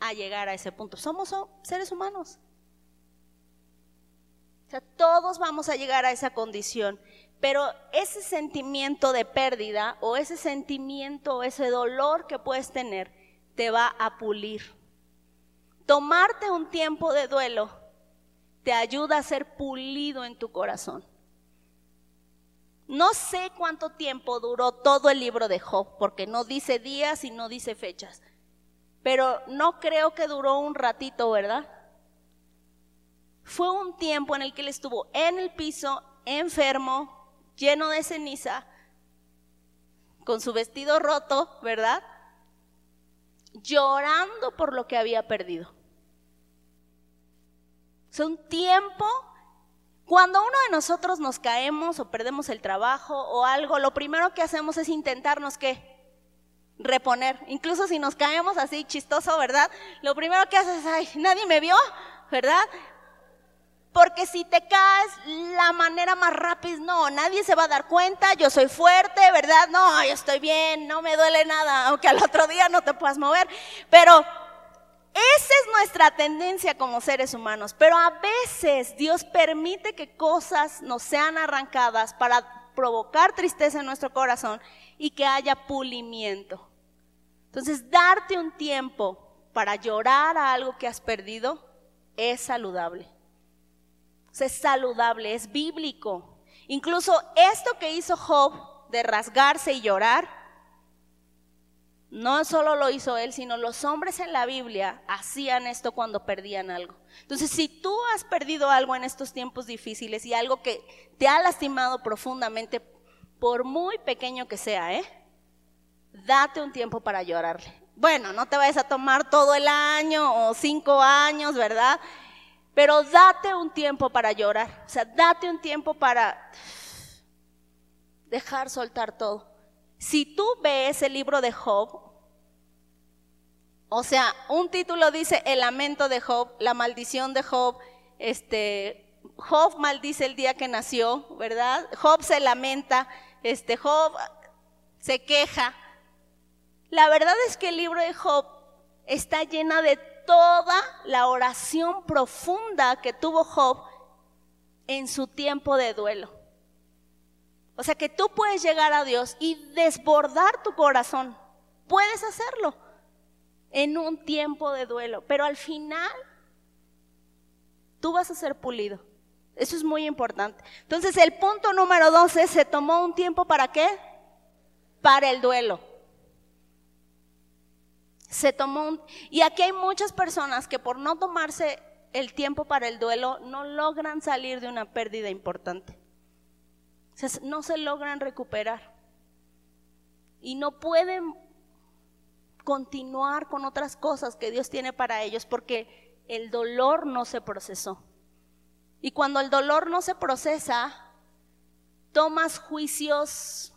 a llegar a ese punto. Somos seres humanos. O sea, todos vamos a llegar a esa condición. Pero ese sentimiento de pérdida o ese sentimiento, o ese dolor que puedes tener, te va a pulir. Tomarte un tiempo de duelo te ayuda a ser pulido en tu corazón. No sé cuánto tiempo duró todo el libro de Job, porque no dice días y no dice fechas. Pero no creo que duró un ratito, ¿verdad? Fue un tiempo en el que él estuvo en el piso, enfermo, lleno de ceniza, con su vestido roto, ¿verdad? Llorando por lo que había perdido. Es un tiempo cuando uno de nosotros nos caemos o perdemos el trabajo o algo, lo primero que hacemos es intentarnos qué? Reponer. Incluso si nos caemos así chistoso, ¿verdad? Lo primero que haces es, ay, nadie me vio, ¿verdad? Porque si te caes, la manera más rápida no, nadie se va a dar cuenta, yo soy fuerte, ¿verdad? No, yo estoy bien, no me duele nada, aunque al otro día no te puedas mover. Pero esa es nuestra tendencia como seres humanos, pero a veces Dios permite que cosas nos sean arrancadas para provocar tristeza en nuestro corazón y que haya pulimiento. Entonces, darte un tiempo para llorar a algo que has perdido es saludable. es saludable, es bíblico. Incluso esto que hizo Job de rasgarse y llorar, no solo lo hizo él, sino los hombres en la Biblia hacían esto cuando perdían algo. Entonces, si tú has perdido algo en estos tiempos difíciles y algo que te ha lastimado profundamente, por muy pequeño que sea, ¿eh? Date un tiempo para llorarle. Bueno, no te vayas a tomar todo el año o cinco años, ¿verdad? Pero date un tiempo para llorar. O sea, date un tiempo para dejar soltar todo. Si tú ves el libro de Job, o sea, un título dice el lamento de Job, la maldición de Job, este, Job maldice el día que nació, ¿verdad? Job se lamenta, este, Job se queja. La verdad es que el libro de Job está llena de toda la oración profunda que tuvo Job en su tiempo de duelo. O sea que tú puedes llegar a Dios y desbordar tu corazón. Puedes hacerlo en un tiempo de duelo, pero al final tú vas a ser pulido. Eso es muy importante. Entonces el punto número 12, se tomó un tiempo para qué? Para el duelo. Se tomó un... Y aquí hay muchas personas que por no tomarse el tiempo para el duelo no logran salir de una pérdida importante. No se logran recuperar. Y no pueden continuar con otras cosas que Dios tiene para ellos porque el dolor no se procesó. Y cuando el dolor no se procesa, tomas juicios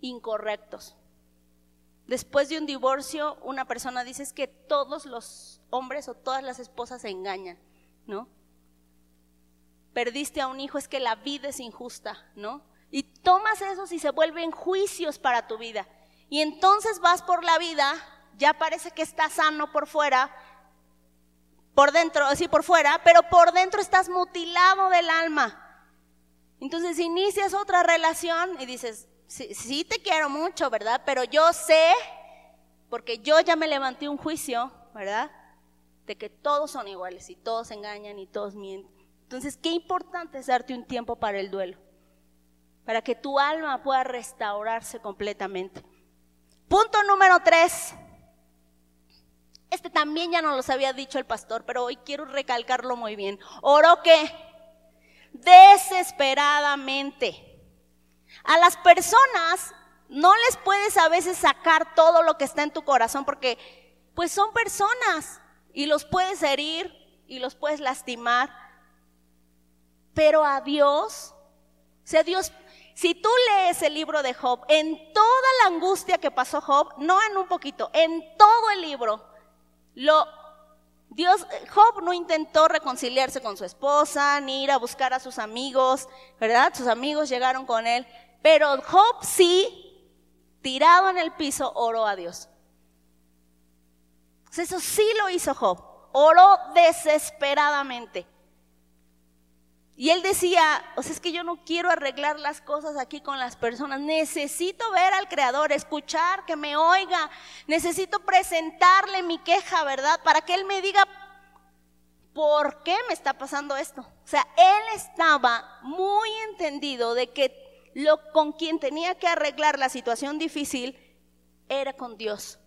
incorrectos. Después de un divorcio, una persona dice que todos los hombres o todas las esposas se engañan, ¿no? Perdiste a un hijo, es que la vida es injusta, ¿no? Y tomas esos y se vuelven juicios para tu vida. Y entonces vas por la vida, ya parece que estás sano por fuera, por dentro, así por fuera, pero por dentro estás mutilado del alma. Entonces inicias otra relación y dices, sí, sí, te quiero mucho, ¿verdad? Pero yo sé, porque yo ya me levanté un juicio, ¿verdad? De que todos son iguales y todos engañan y todos mienten. Entonces, qué importante es darte un tiempo para el duelo, para que tu alma pueda restaurarse completamente. Punto número tres. Este también ya no los había dicho el pastor, pero hoy quiero recalcarlo muy bien. Oro que desesperadamente. A las personas no les puedes a veces sacar todo lo que está en tu corazón porque pues son personas y los puedes herir y los puedes lastimar. Pero a Dios, o sea, Dios si tú lees el libro de Job, en toda la angustia que pasó Job, no en un poquito, en todo el libro, lo Dios, Job no intentó reconciliarse con su esposa, ni ir a buscar a sus amigos, ¿verdad? Sus amigos llegaron con él, pero Job sí, tirado en el piso, oró a Dios. Eso sí lo hizo Job, oró desesperadamente. Y él decía, o sea, es que yo no quiero arreglar las cosas aquí con las personas, necesito ver al Creador, escuchar, que me oiga, necesito presentarle mi queja, ¿verdad? Para que él me diga, ¿por qué me está pasando esto? O sea, él estaba muy entendido de que lo con quien tenía que arreglar la situación difícil era con Dios.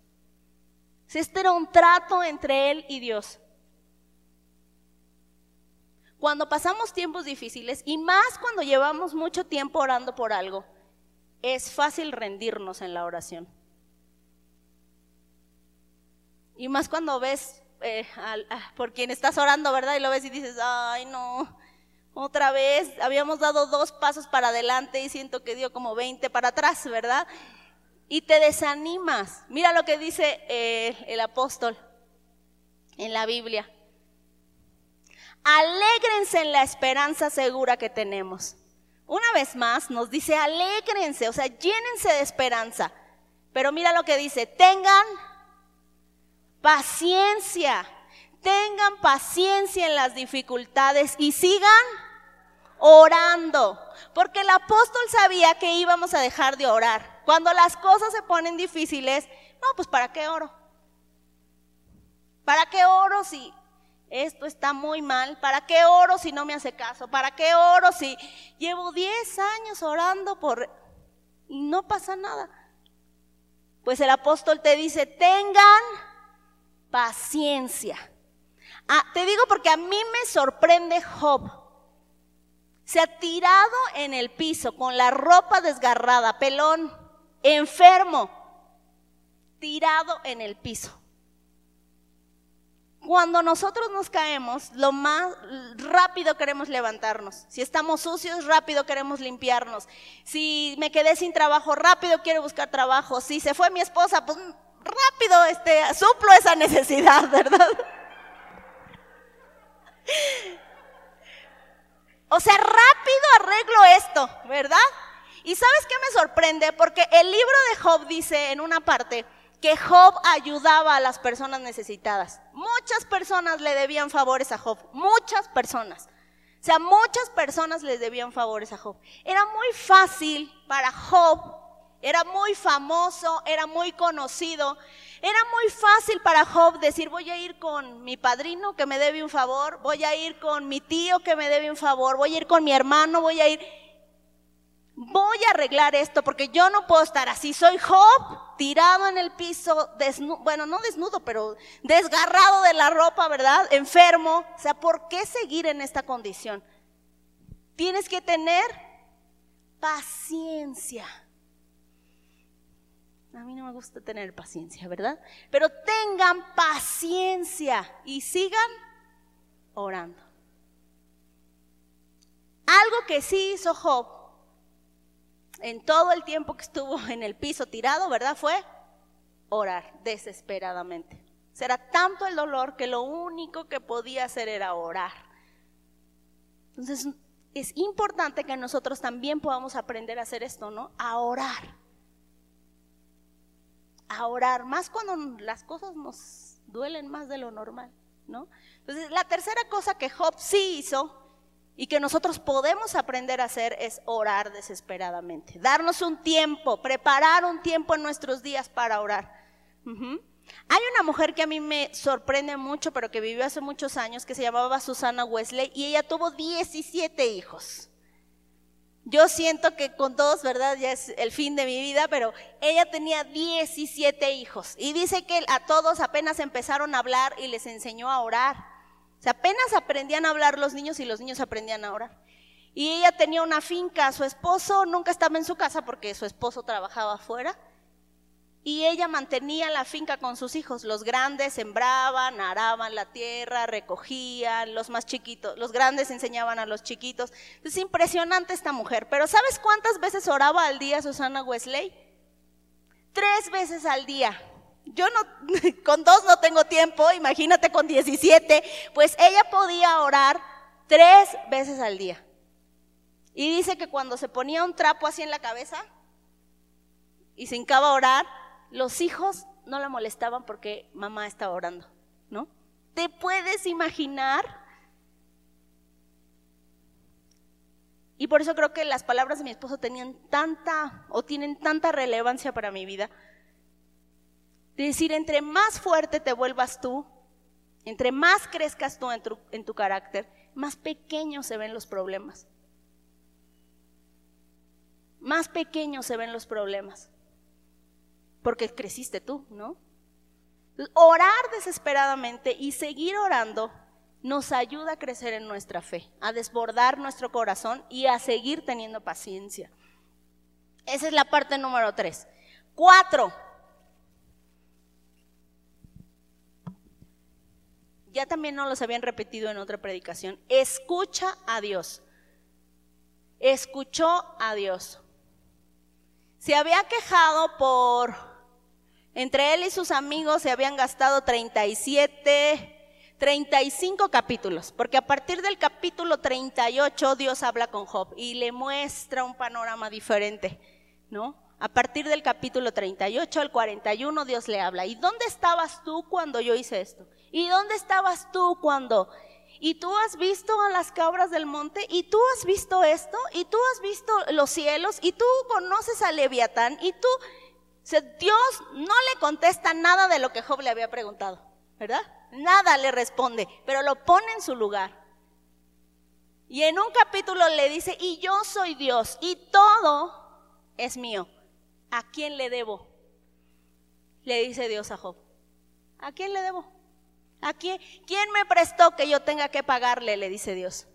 Este era un trato entre él y Dios. Cuando pasamos tiempos difíciles y más cuando llevamos mucho tiempo orando por algo, es fácil rendirnos en la oración. Y más cuando ves eh, por quien estás orando, ¿verdad? Y lo ves y dices, ay, no, otra vez, habíamos dado dos pasos para adelante y siento que dio como 20 para atrás, ¿verdad? Y te desanimas. Mira lo que dice eh, el apóstol en la Biblia alégrense en la esperanza segura que tenemos. Una vez más nos dice, alégrense, o sea, llénense de esperanza. Pero mira lo que dice, tengan paciencia, tengan paciencia en las dificultades y sigan orando. Porque el apóstol sabía que íbamos a dejar de orar. Cuando las cosas se ponen difíciles, no, pues ¿para qué oro? ¿Para qué oro si esto está muy mal, ¿para qué oro si no me hace caso? ¿Para qué oro si llevo 10 años orando por... y no pasa nada? Pues el apóstol te dice, tengan paciencia. Ah, te digo porque a mí me sorprende Job. Se ha tirado en el piso con la ropa desgarrada, pelón, enfermo, tirado en el piso Cuando nosotros nos caemos, lo más rápido queremos levantarnos. Si estamos sucios, rápido queremos limpiarnos. Si me quedé sin trabajo, rápido quiero buscar trabajo. Si se fue mi esposa, pues rápido este, suplo esa necesidad, ¿verdad? O sea, rápido arreglo esto, ¿verdad? Y sabes qué me sorprende? Porque el libro de Job dice en una parte, que Job ayudaba a las personas necesitadas. Muchas personas le debían favores a Job, muchas personas. O sea, muchas personas le debían favores a Job. Era muy fácil para Job, era muy famoso, era muy conocido. Era muy fácil para Job decir, voy a ir con mi padrino que me debe un favor, voy a ir con mi tío que me debe un favor, voy a ir con mi hermano, voy a ir voy a arreglar esto porque yo no puedo estar así. Soy Job, tirado en el piso, desnudo, bueno, no desnudo, pero desgarrado de la ropa, ¿verdad? Enfermo. O sea, ¿por qué seguir en esta condición? Tienes que tener paciencia. A mí no me gusta tener paciencia, ¿verdad? Pero tengan paciencia y sigan orando. Algo que sí hizo Job en todo el tiempo que estuvo en el piso tirado, ¿verdad? Fue orar desesperadamente. Será tanto el dolor que lo único que podía hacer era orar. Entonces, es importante que nosotros también podamos aprender a hacer esto, ¿no? A orar. A orar, más cuando las cosas nos duelen más de lo normal, ¿no? Entonces, la tercera cosa que Job sí hizo y que nosotros podemos aprender a hacer es orar desesperadamente, darnos un tiempo, preparar un tiempo en nuestros días para orar. Hay una mujer que a mí me sorprende mucho, pero que vivió hace muchos años, que se llamaba Susana Wesley, y ella tuvo 17 hijos. Yo siento que con dos, ¿verdad? Ya es el fin de mi vida, pero ella tenía 17 hijos. Y dice que a todos apenas empezaron a hablar y les enseñó a orar. O apenas aprendían a hablar los niños y los niños aprendían a orar. Y ella tenía una finca, su esposo nunca estaba en su casa porque su esposo trabajaba afuera. Y ella mantenía la finca con sus hijos. Los grandes sembraban, araban la tierra, recogían, los más chiquitos, los grandes enseñaban a los chiquitos. Es impresionante esta mujer. Pero ¿sabes cuántas veces oraba al día Susana Wesley? Tres veces al día. Yo no, con dos no tengo tiempo, imagínate con 17, pues ella podía orar tres veces al día. Y dice que cuando se ponía un trapo así en la cabeza y se hincaba a orar, los hijos no la molestaban porque mamá estaba orando, ¿no? ¿Te puedes imaginar? Y por eso creo que las palabras de mi esposo tenían tanta o tienen tanta relevancia para mi vida decir, entre más fuerte te vuelvas tú, entre más crezcas tú en tu, carácter, más pequeños se ven los problemas. Más pequeños se ven los problemas. Porque creciste tú, ¿no? Orar desesperadamente y seguir orando nos ayuda a crecer en nuestra fe, a desbordar nuestro corazón y a seguir teniendo paciencia. Esa es la parte número tres. Cuatro, ya también no los habían repetido en otra predicación, escucha a Dios. Escuchó a Dios. Se había quejado por, entre él y sus amigos se habían gastado 37, 35 capítulos, porque a partir del capítulo 38 Dios habla con Job y le muestra un panorama diferente, ¿no? A partir del capítulo 38 al 41 Dios le habla. ¿Y dónde estabas tú cuando yo hice esto? ¿Y dónde estabas tú cuando? ¿Y tú has visto a las cabras del monte? ¿Y tú has visto esto? ¿Y tú has visto los cielos? ¿Y tú conoces a Leviatán? ¿Y tú? Dios no le contesta nada de lo que Job le había preguntado, ¿verdad? Nada le responde, pero lo pone en su lugar. Y en un capítulo le dice, y yo soy Dios, y todo es mío. ¿A quién le debo? Le dice Dios a Job. ¿A quién le debo? ¿A quién? ¿Quién me prestó que yo tenga que pagarle? Le dice Dios.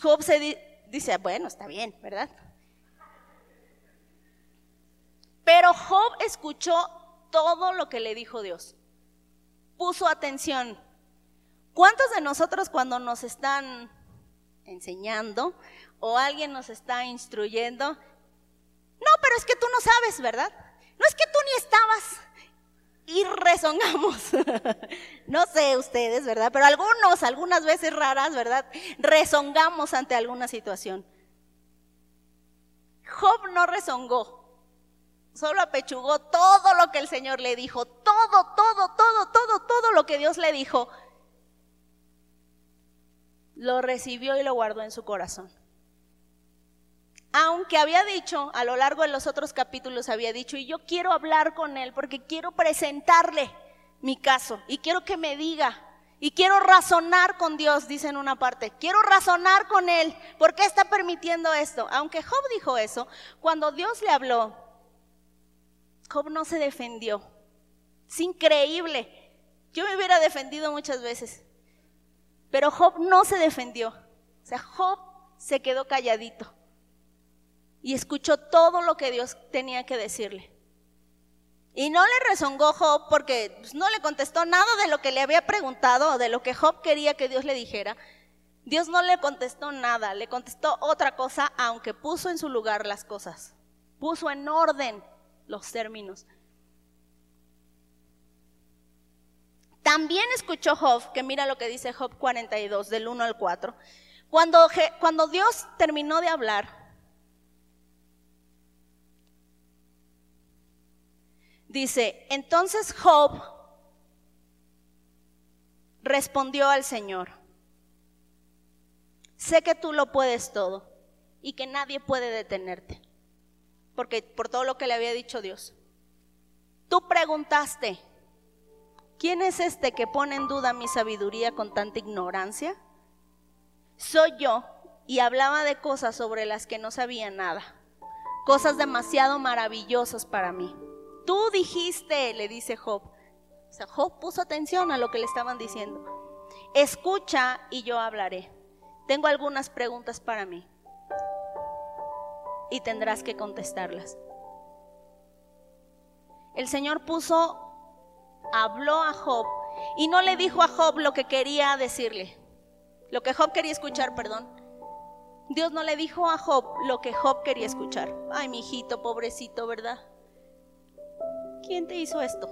Job se dice, bueno, está bien, ¿verdad? Pero Job escuchó todo lo que le dijo Dios. puso atención. ¿Cuántos de nosotros cuando nos están enseñando o alguien nos está instruyendo, no, pero es que tú no sabes, ¿verdad? No es que tú ni estabas. Y rezongamos. no sé ustedes, ¿verdad? Pero algunos, algunas veces raras, ¿verdad? Rezongamos ante alguna situación. Job no rezongó. Solo apechugó todo lo que el Señor le dijo. Todo, todo, todo, todo, todo lo que Dios le dijo. Lo recibió y lo guardó en su corazón aunque había dicho, a lo largo de los otros capítulos había dicho, y yo quiero hablar con él porque quiero presentarle mi caso y quiero que me diga, y quiero razonar con Dios, dice en una parte, quiero razonar con él, ¿por qué está permitiendo esto? Aunque Job dijo eso, cuando Dios le habló, Job no se defendió. Es increíble. Yo me hubiera defendido muchas veces, pero Job no se defendió. O sea, Job se quedó calladito y escuchó todo lo que Dios tenía que decirle. Y no le rezongó Job porque pues, no le contestó nada de lo que le había preguntado de lo que Job quería que Dios le dijera. Dios no le contestó nada, le contestó otra cosa, aunque puso en su lugar las cosas. Puso en orden los términos. También escuchó Job, que mira lo que dice Job 42, del 1 al 4. Cuando, cuando Dios terminó de hablar, Dice, entonces Job respondió al Señor, sé que tú lo puedes todo y que nadie puede detenerte, porque por todo lo que le había dicho Dios. Tú preguntaste, ¿quién es este que pone en duda mi sabiduría con tanta ignorancia? Soy yo y hablaba de cosas sobre las que no sabía nada, cosas demasiado maravillosas para mí. Tú dijiste, le dice Job. O sea, Job puso atención a lo que le estaban diciendo. Escucha y yo hablaré. Tengo algunas preguntas para mí. Y tendrás que contestarlas. El Señor puso, habló a Job y no le dijo a Job lo que quería decirle. Lo que Job quería escuchar, perdón. Dios no le dijo a Job lo que Job quería escuchar. Ay, mi hijito, pobrecito, ¿verdad? ¿Quién te hizo esto?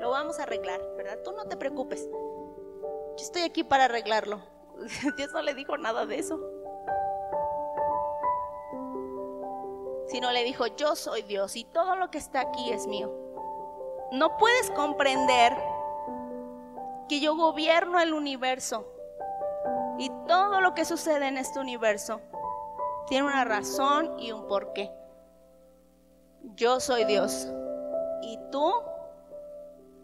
Lo vamos a arreglar, ¿verdad? Tú no te preocupes. Yo estoy aquí para arreglarlo. Dios no le dijo nada de eso. Sino le dijo, yo soy Dios y todo lo que está aquí es mío. No puedes comprender que yo gobierno el universo y todo lo que sucede en este universo tiene una razón y un porqué. Yo soy Dios. Y tú,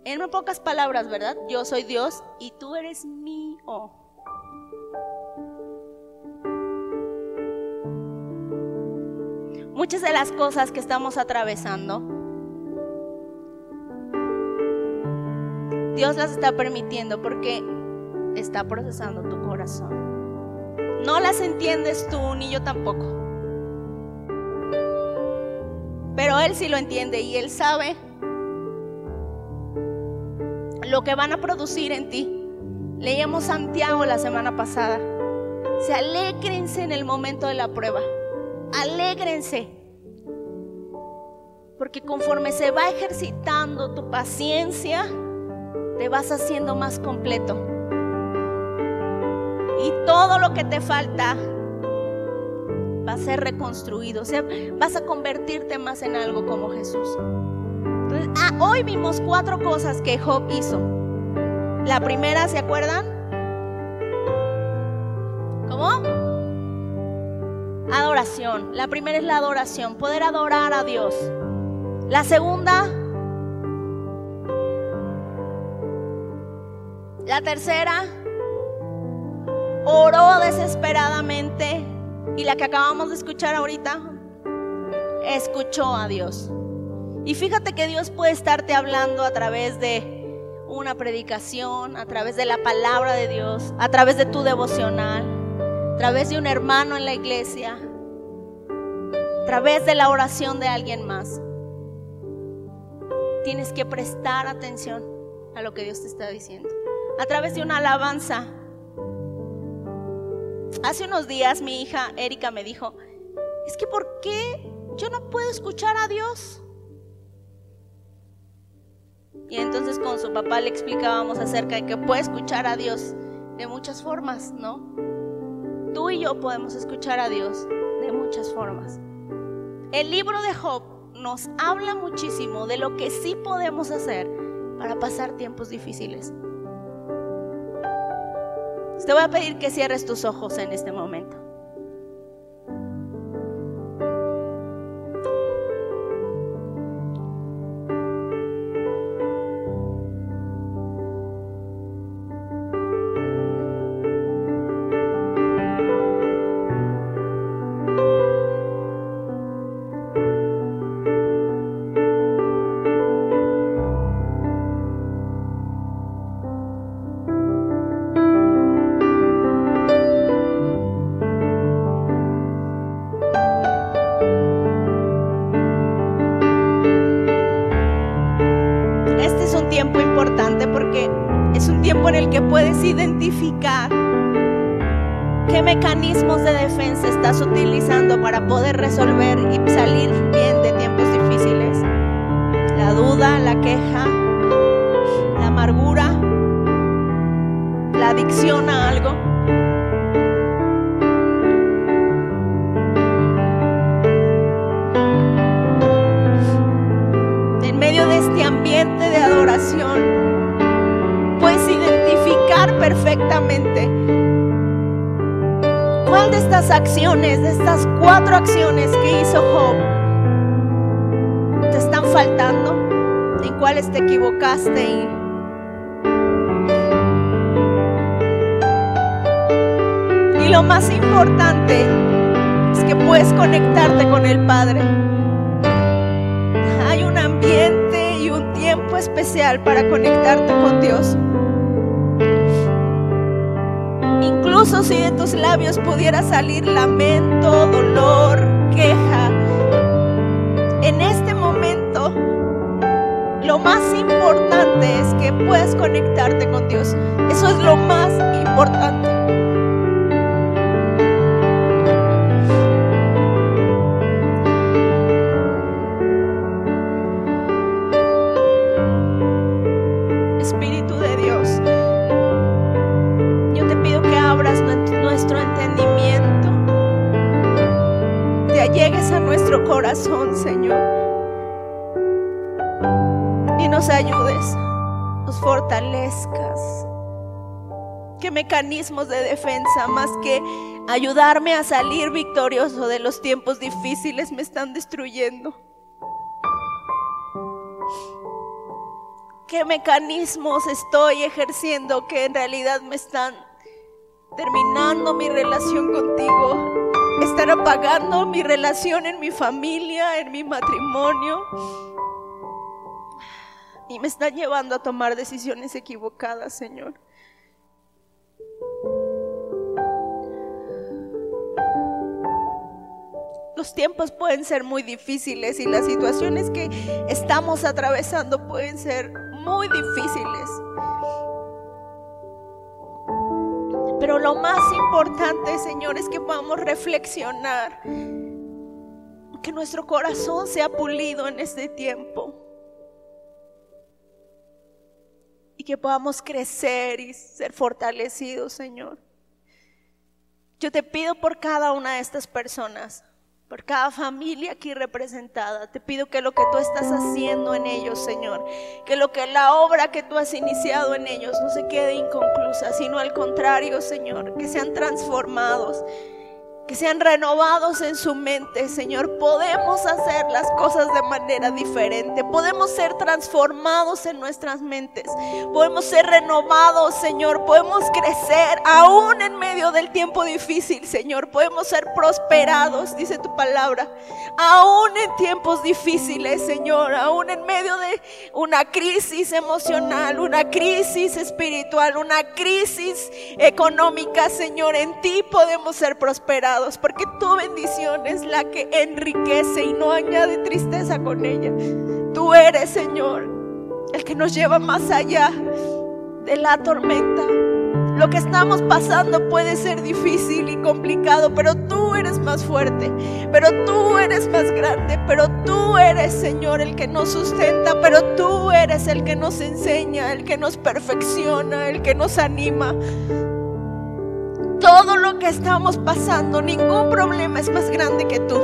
en pocas palabras, ¿verdad? Yo soy Dios y tú eres mío. Muchas de las cosas que estamos atravesando, Dios las está permitiendo porque está procesando tu corazón. No las entiendes tú ni yo tampoco. Pero Él sí lo entiende y Él sabe lo que van a producir en ti. Leíamos Santiago la semana pasada. Se alégrense en el momento de la prueba. Alégrense. Porque conforme se va ejercitando tu paciencia, te vas haciendo más completo. Y todo lo que te falta va a ser reconstruido. Vas a convertirte más en algo como Jesús. Ah, hoy vimos cuatro cosas que Job hizo. La primera, ¿se acuerdan? ¿Cómo? Adoración. La primera es la adoración, poder adorar a Dios. La segunda, la tercera, oró desesperadamente. Y la que acabamos de escuchar ahorita, escuchó a Dios. Y fíjate que Dios puede estarte hablando a través de una predicación, a través de la palabra de Dios, a través de tu devocional, a través de un hermano en la iglesia, a través de la oración de alguien más. Tienes que prestar atención a lo que Dios te está diciendo. A través de una alabanza. Hace unos días mi hija Erika me dijo, es que ¿por qué yo no puedo escuchar a Dios? Y entonces con su papá le explicábamos acerca de que puede escuchar a Dios de muchas formas, ¿no? Tú y yo podemos escuchar a Dios de muchas formas. El libro de Job nos habla muchísimo de lo que sí podemos hacer para pasar tiempos difíciles. Te voy a pedir que cierres tus ojos en este momento. Identificar qué mecanismos de defensa estás utilizando para poder resolver y salir bien de tiempos difíciles. La duda, la queja, la amargura, la adicción a algo. Perfectamente cuál de estas acciones, de estas cuatro acciones que hizo Job, te están faltando, en cuáles te equivocaste y Y lo más importante es que puedes conectarte con el Padre. Hay un ambiente y un tiempo especial para conectarte con Dios. Si de tus labios pudiera salir lamento, dolor, queja, en este momento lo más importante es que puedas conectarte con Dios. Eso es lo más importante. Mecanismos de defensa más que ayudarme a salir victorioso de los tiempos difíciles me están destruyendo? ¿Qué mecanismos estoy ejerciendo que en realidad me están terminando mi relación contigo? están apagando mi relación en mi familia, en mi matrimonio. Y me están llevando a tomar decisiones equivocadas, Señor. Los tiempos pueden ser muy difíciles y las situaciones que estamos atravesando pueden ser muy difíciles. Pero lo más importante, Señor, es que podamos reflexionar, que nuestro corazón sea pulido en este tiempo y que podamos crecer y ser fortalecidos, Señor. Yo te pido por cada una de estas personas por cada familia aquí representada. Te pido que lo que tú estás haciendo en ellos, Señor, que lo que la obra que tú has iniciado en ellos no se quede inconclusa, sino al contrario, Señor, que sean transformados que sean renovados en su mente, Señor. Podemos hacer las cosas de manera diferente. Podemos ser transformados en nuestras mentes. Podemos ser renovados, Señor. Podemos crecer aún en medio del tiempo difícil, Señor. Podemos ser prosperados, dice tu palabra. Aún en tiempos difíciles, Señor. Aún en medio de una crisis emocional, una crisis espiritual, una crisis económica, Señor. En ti podemos ser prosperados porque tu bendición es la que enriquece y no añade tristeza con ella. Tú eres, Señor, el que nos lleva más allá de la tormenta. Lo que estamos pasando puede ser difícil y complicado, pero tú eres más fuerte, pero tú eres más grande, pero tú eres, Señor, el que nos sustenta, pero tú eres el que nos enseña, el que nos perfecciona, el que nos anima. Todo lo que estamos pasando, ningún problema es más grande que tú.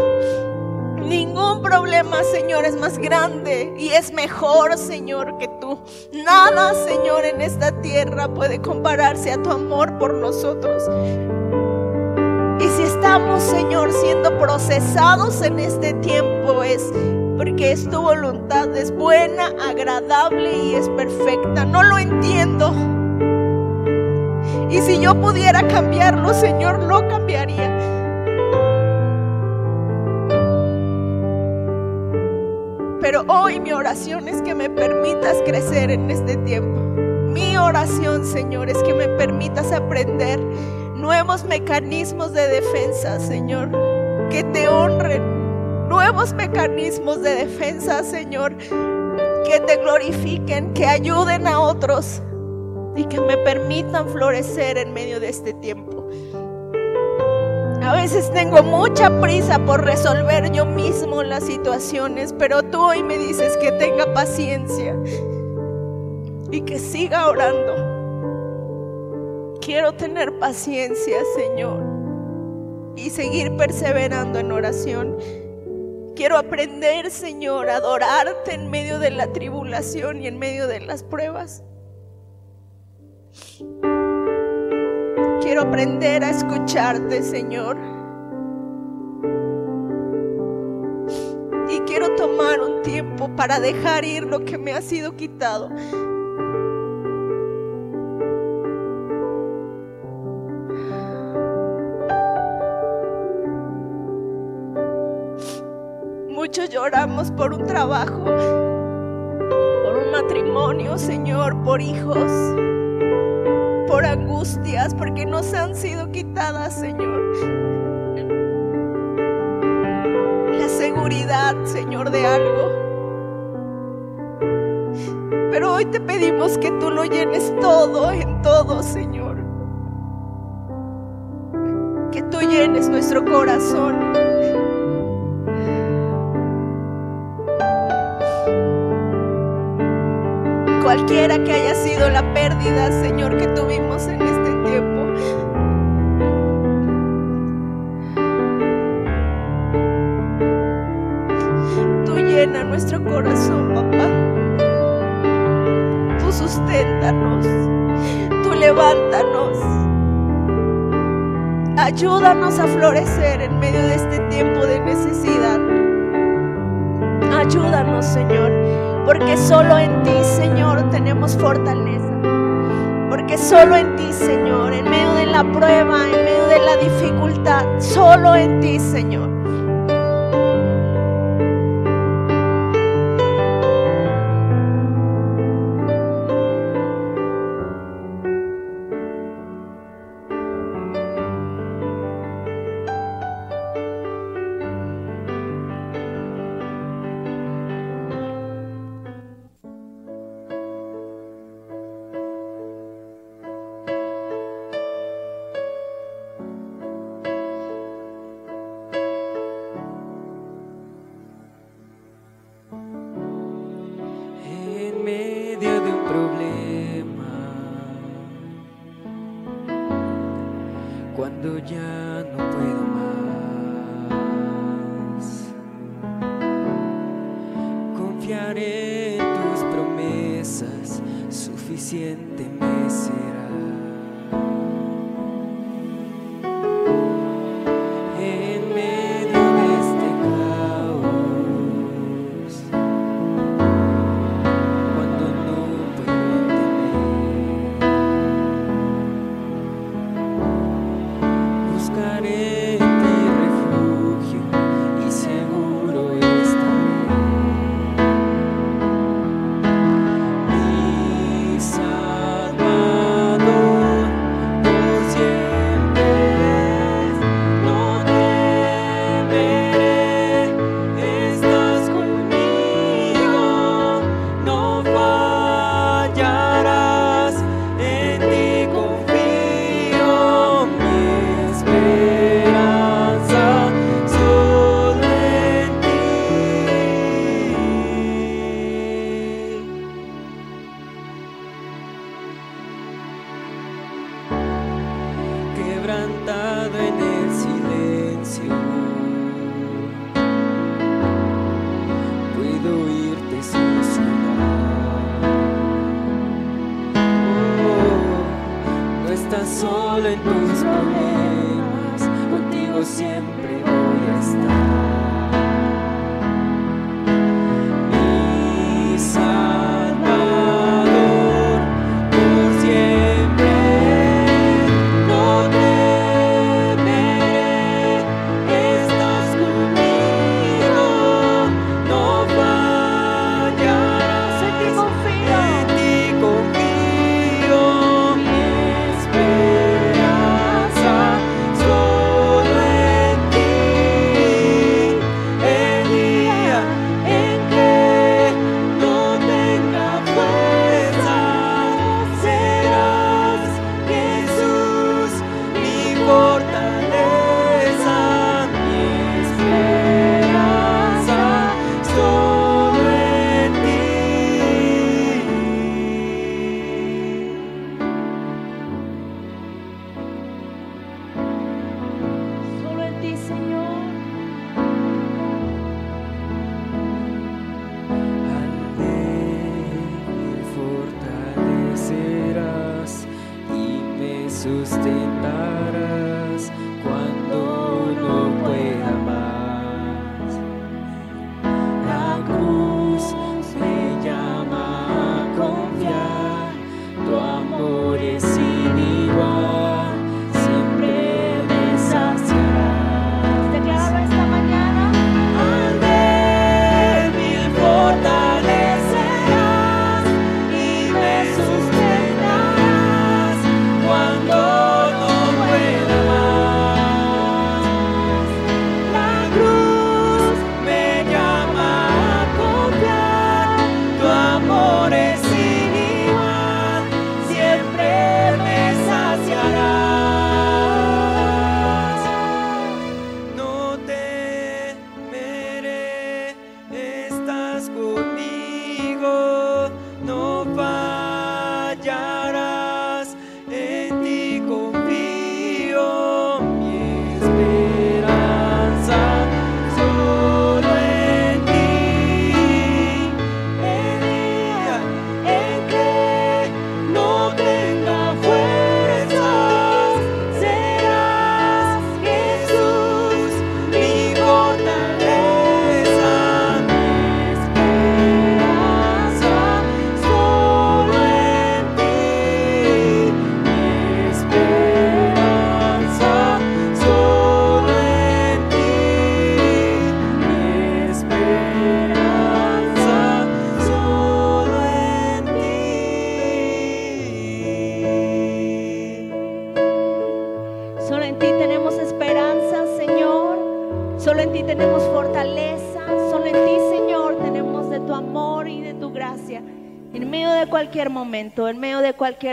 Ningún problema, Señor, es más grande y es mejor, Señor, que tú. Nada, Señor, en esta tierra puede compararse a tu amor por nosotros. Y si estamos, Señor, siendo procesados en este tiempo, es porque es tu voluntad, es buena, agradable y es perfecta. No lo entiendo. Y si yo pudiera cambiarlo, Señor, lo cambiaría. Pero hoy mi oración es que me permitas crecer en este tiempo. Mi oración, Señor, es que me permitas aprender nuevos mecanismos de defensa, Señor, que te honren. Nuevos mecanismos de defensa, Señor, que te glorifiquen, que ayuden a otros y que me permitan florecer en medio de este tiempo. A veces tengo mucha prisa por resolver yo mismo las situaciones, pero tú hoy me dices que tenga paciencia y que siga orando. Quiero tener paciencia, Señor, y seguir perseverando en oración. Quiero aprender, Señor, a adorarte en medio de la tribulación y en medio de las pruebas. Quiero aprender a escucharte, Señor. Y quiero tomar un tiempo para dejar ir lo que me ha sido quitado. Muchos lloramos por un trabajo, por un matrimonio, Señor, por hijos por angustias, porque nos han sido quitadas, Señor. La seguridad, Señor, de algo. Pero hoy te pedimos que tú lo llenes todo en todo, Señor. Que tú llenes nuestro corazón. Cualquiera que haya sido la pérdida, Señor, que tuvimos en este tiempo. Tú llena nuestro corazón, papá. Tú susténtanos. Tú levántanos. Ayúdanos a florecer en medio de este tiempo de necesidad. Ayúdanos, Señor porque solo en ti, Señor, tenemos fortaleza. Porque solo en ti, Señor, en medio de la prueba, en medio de la dificultad, solo en ti, Señor.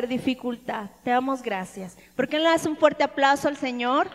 dificultad. Te damos gracias. ¿Por qué no le das un fuerte aplauso al Señor?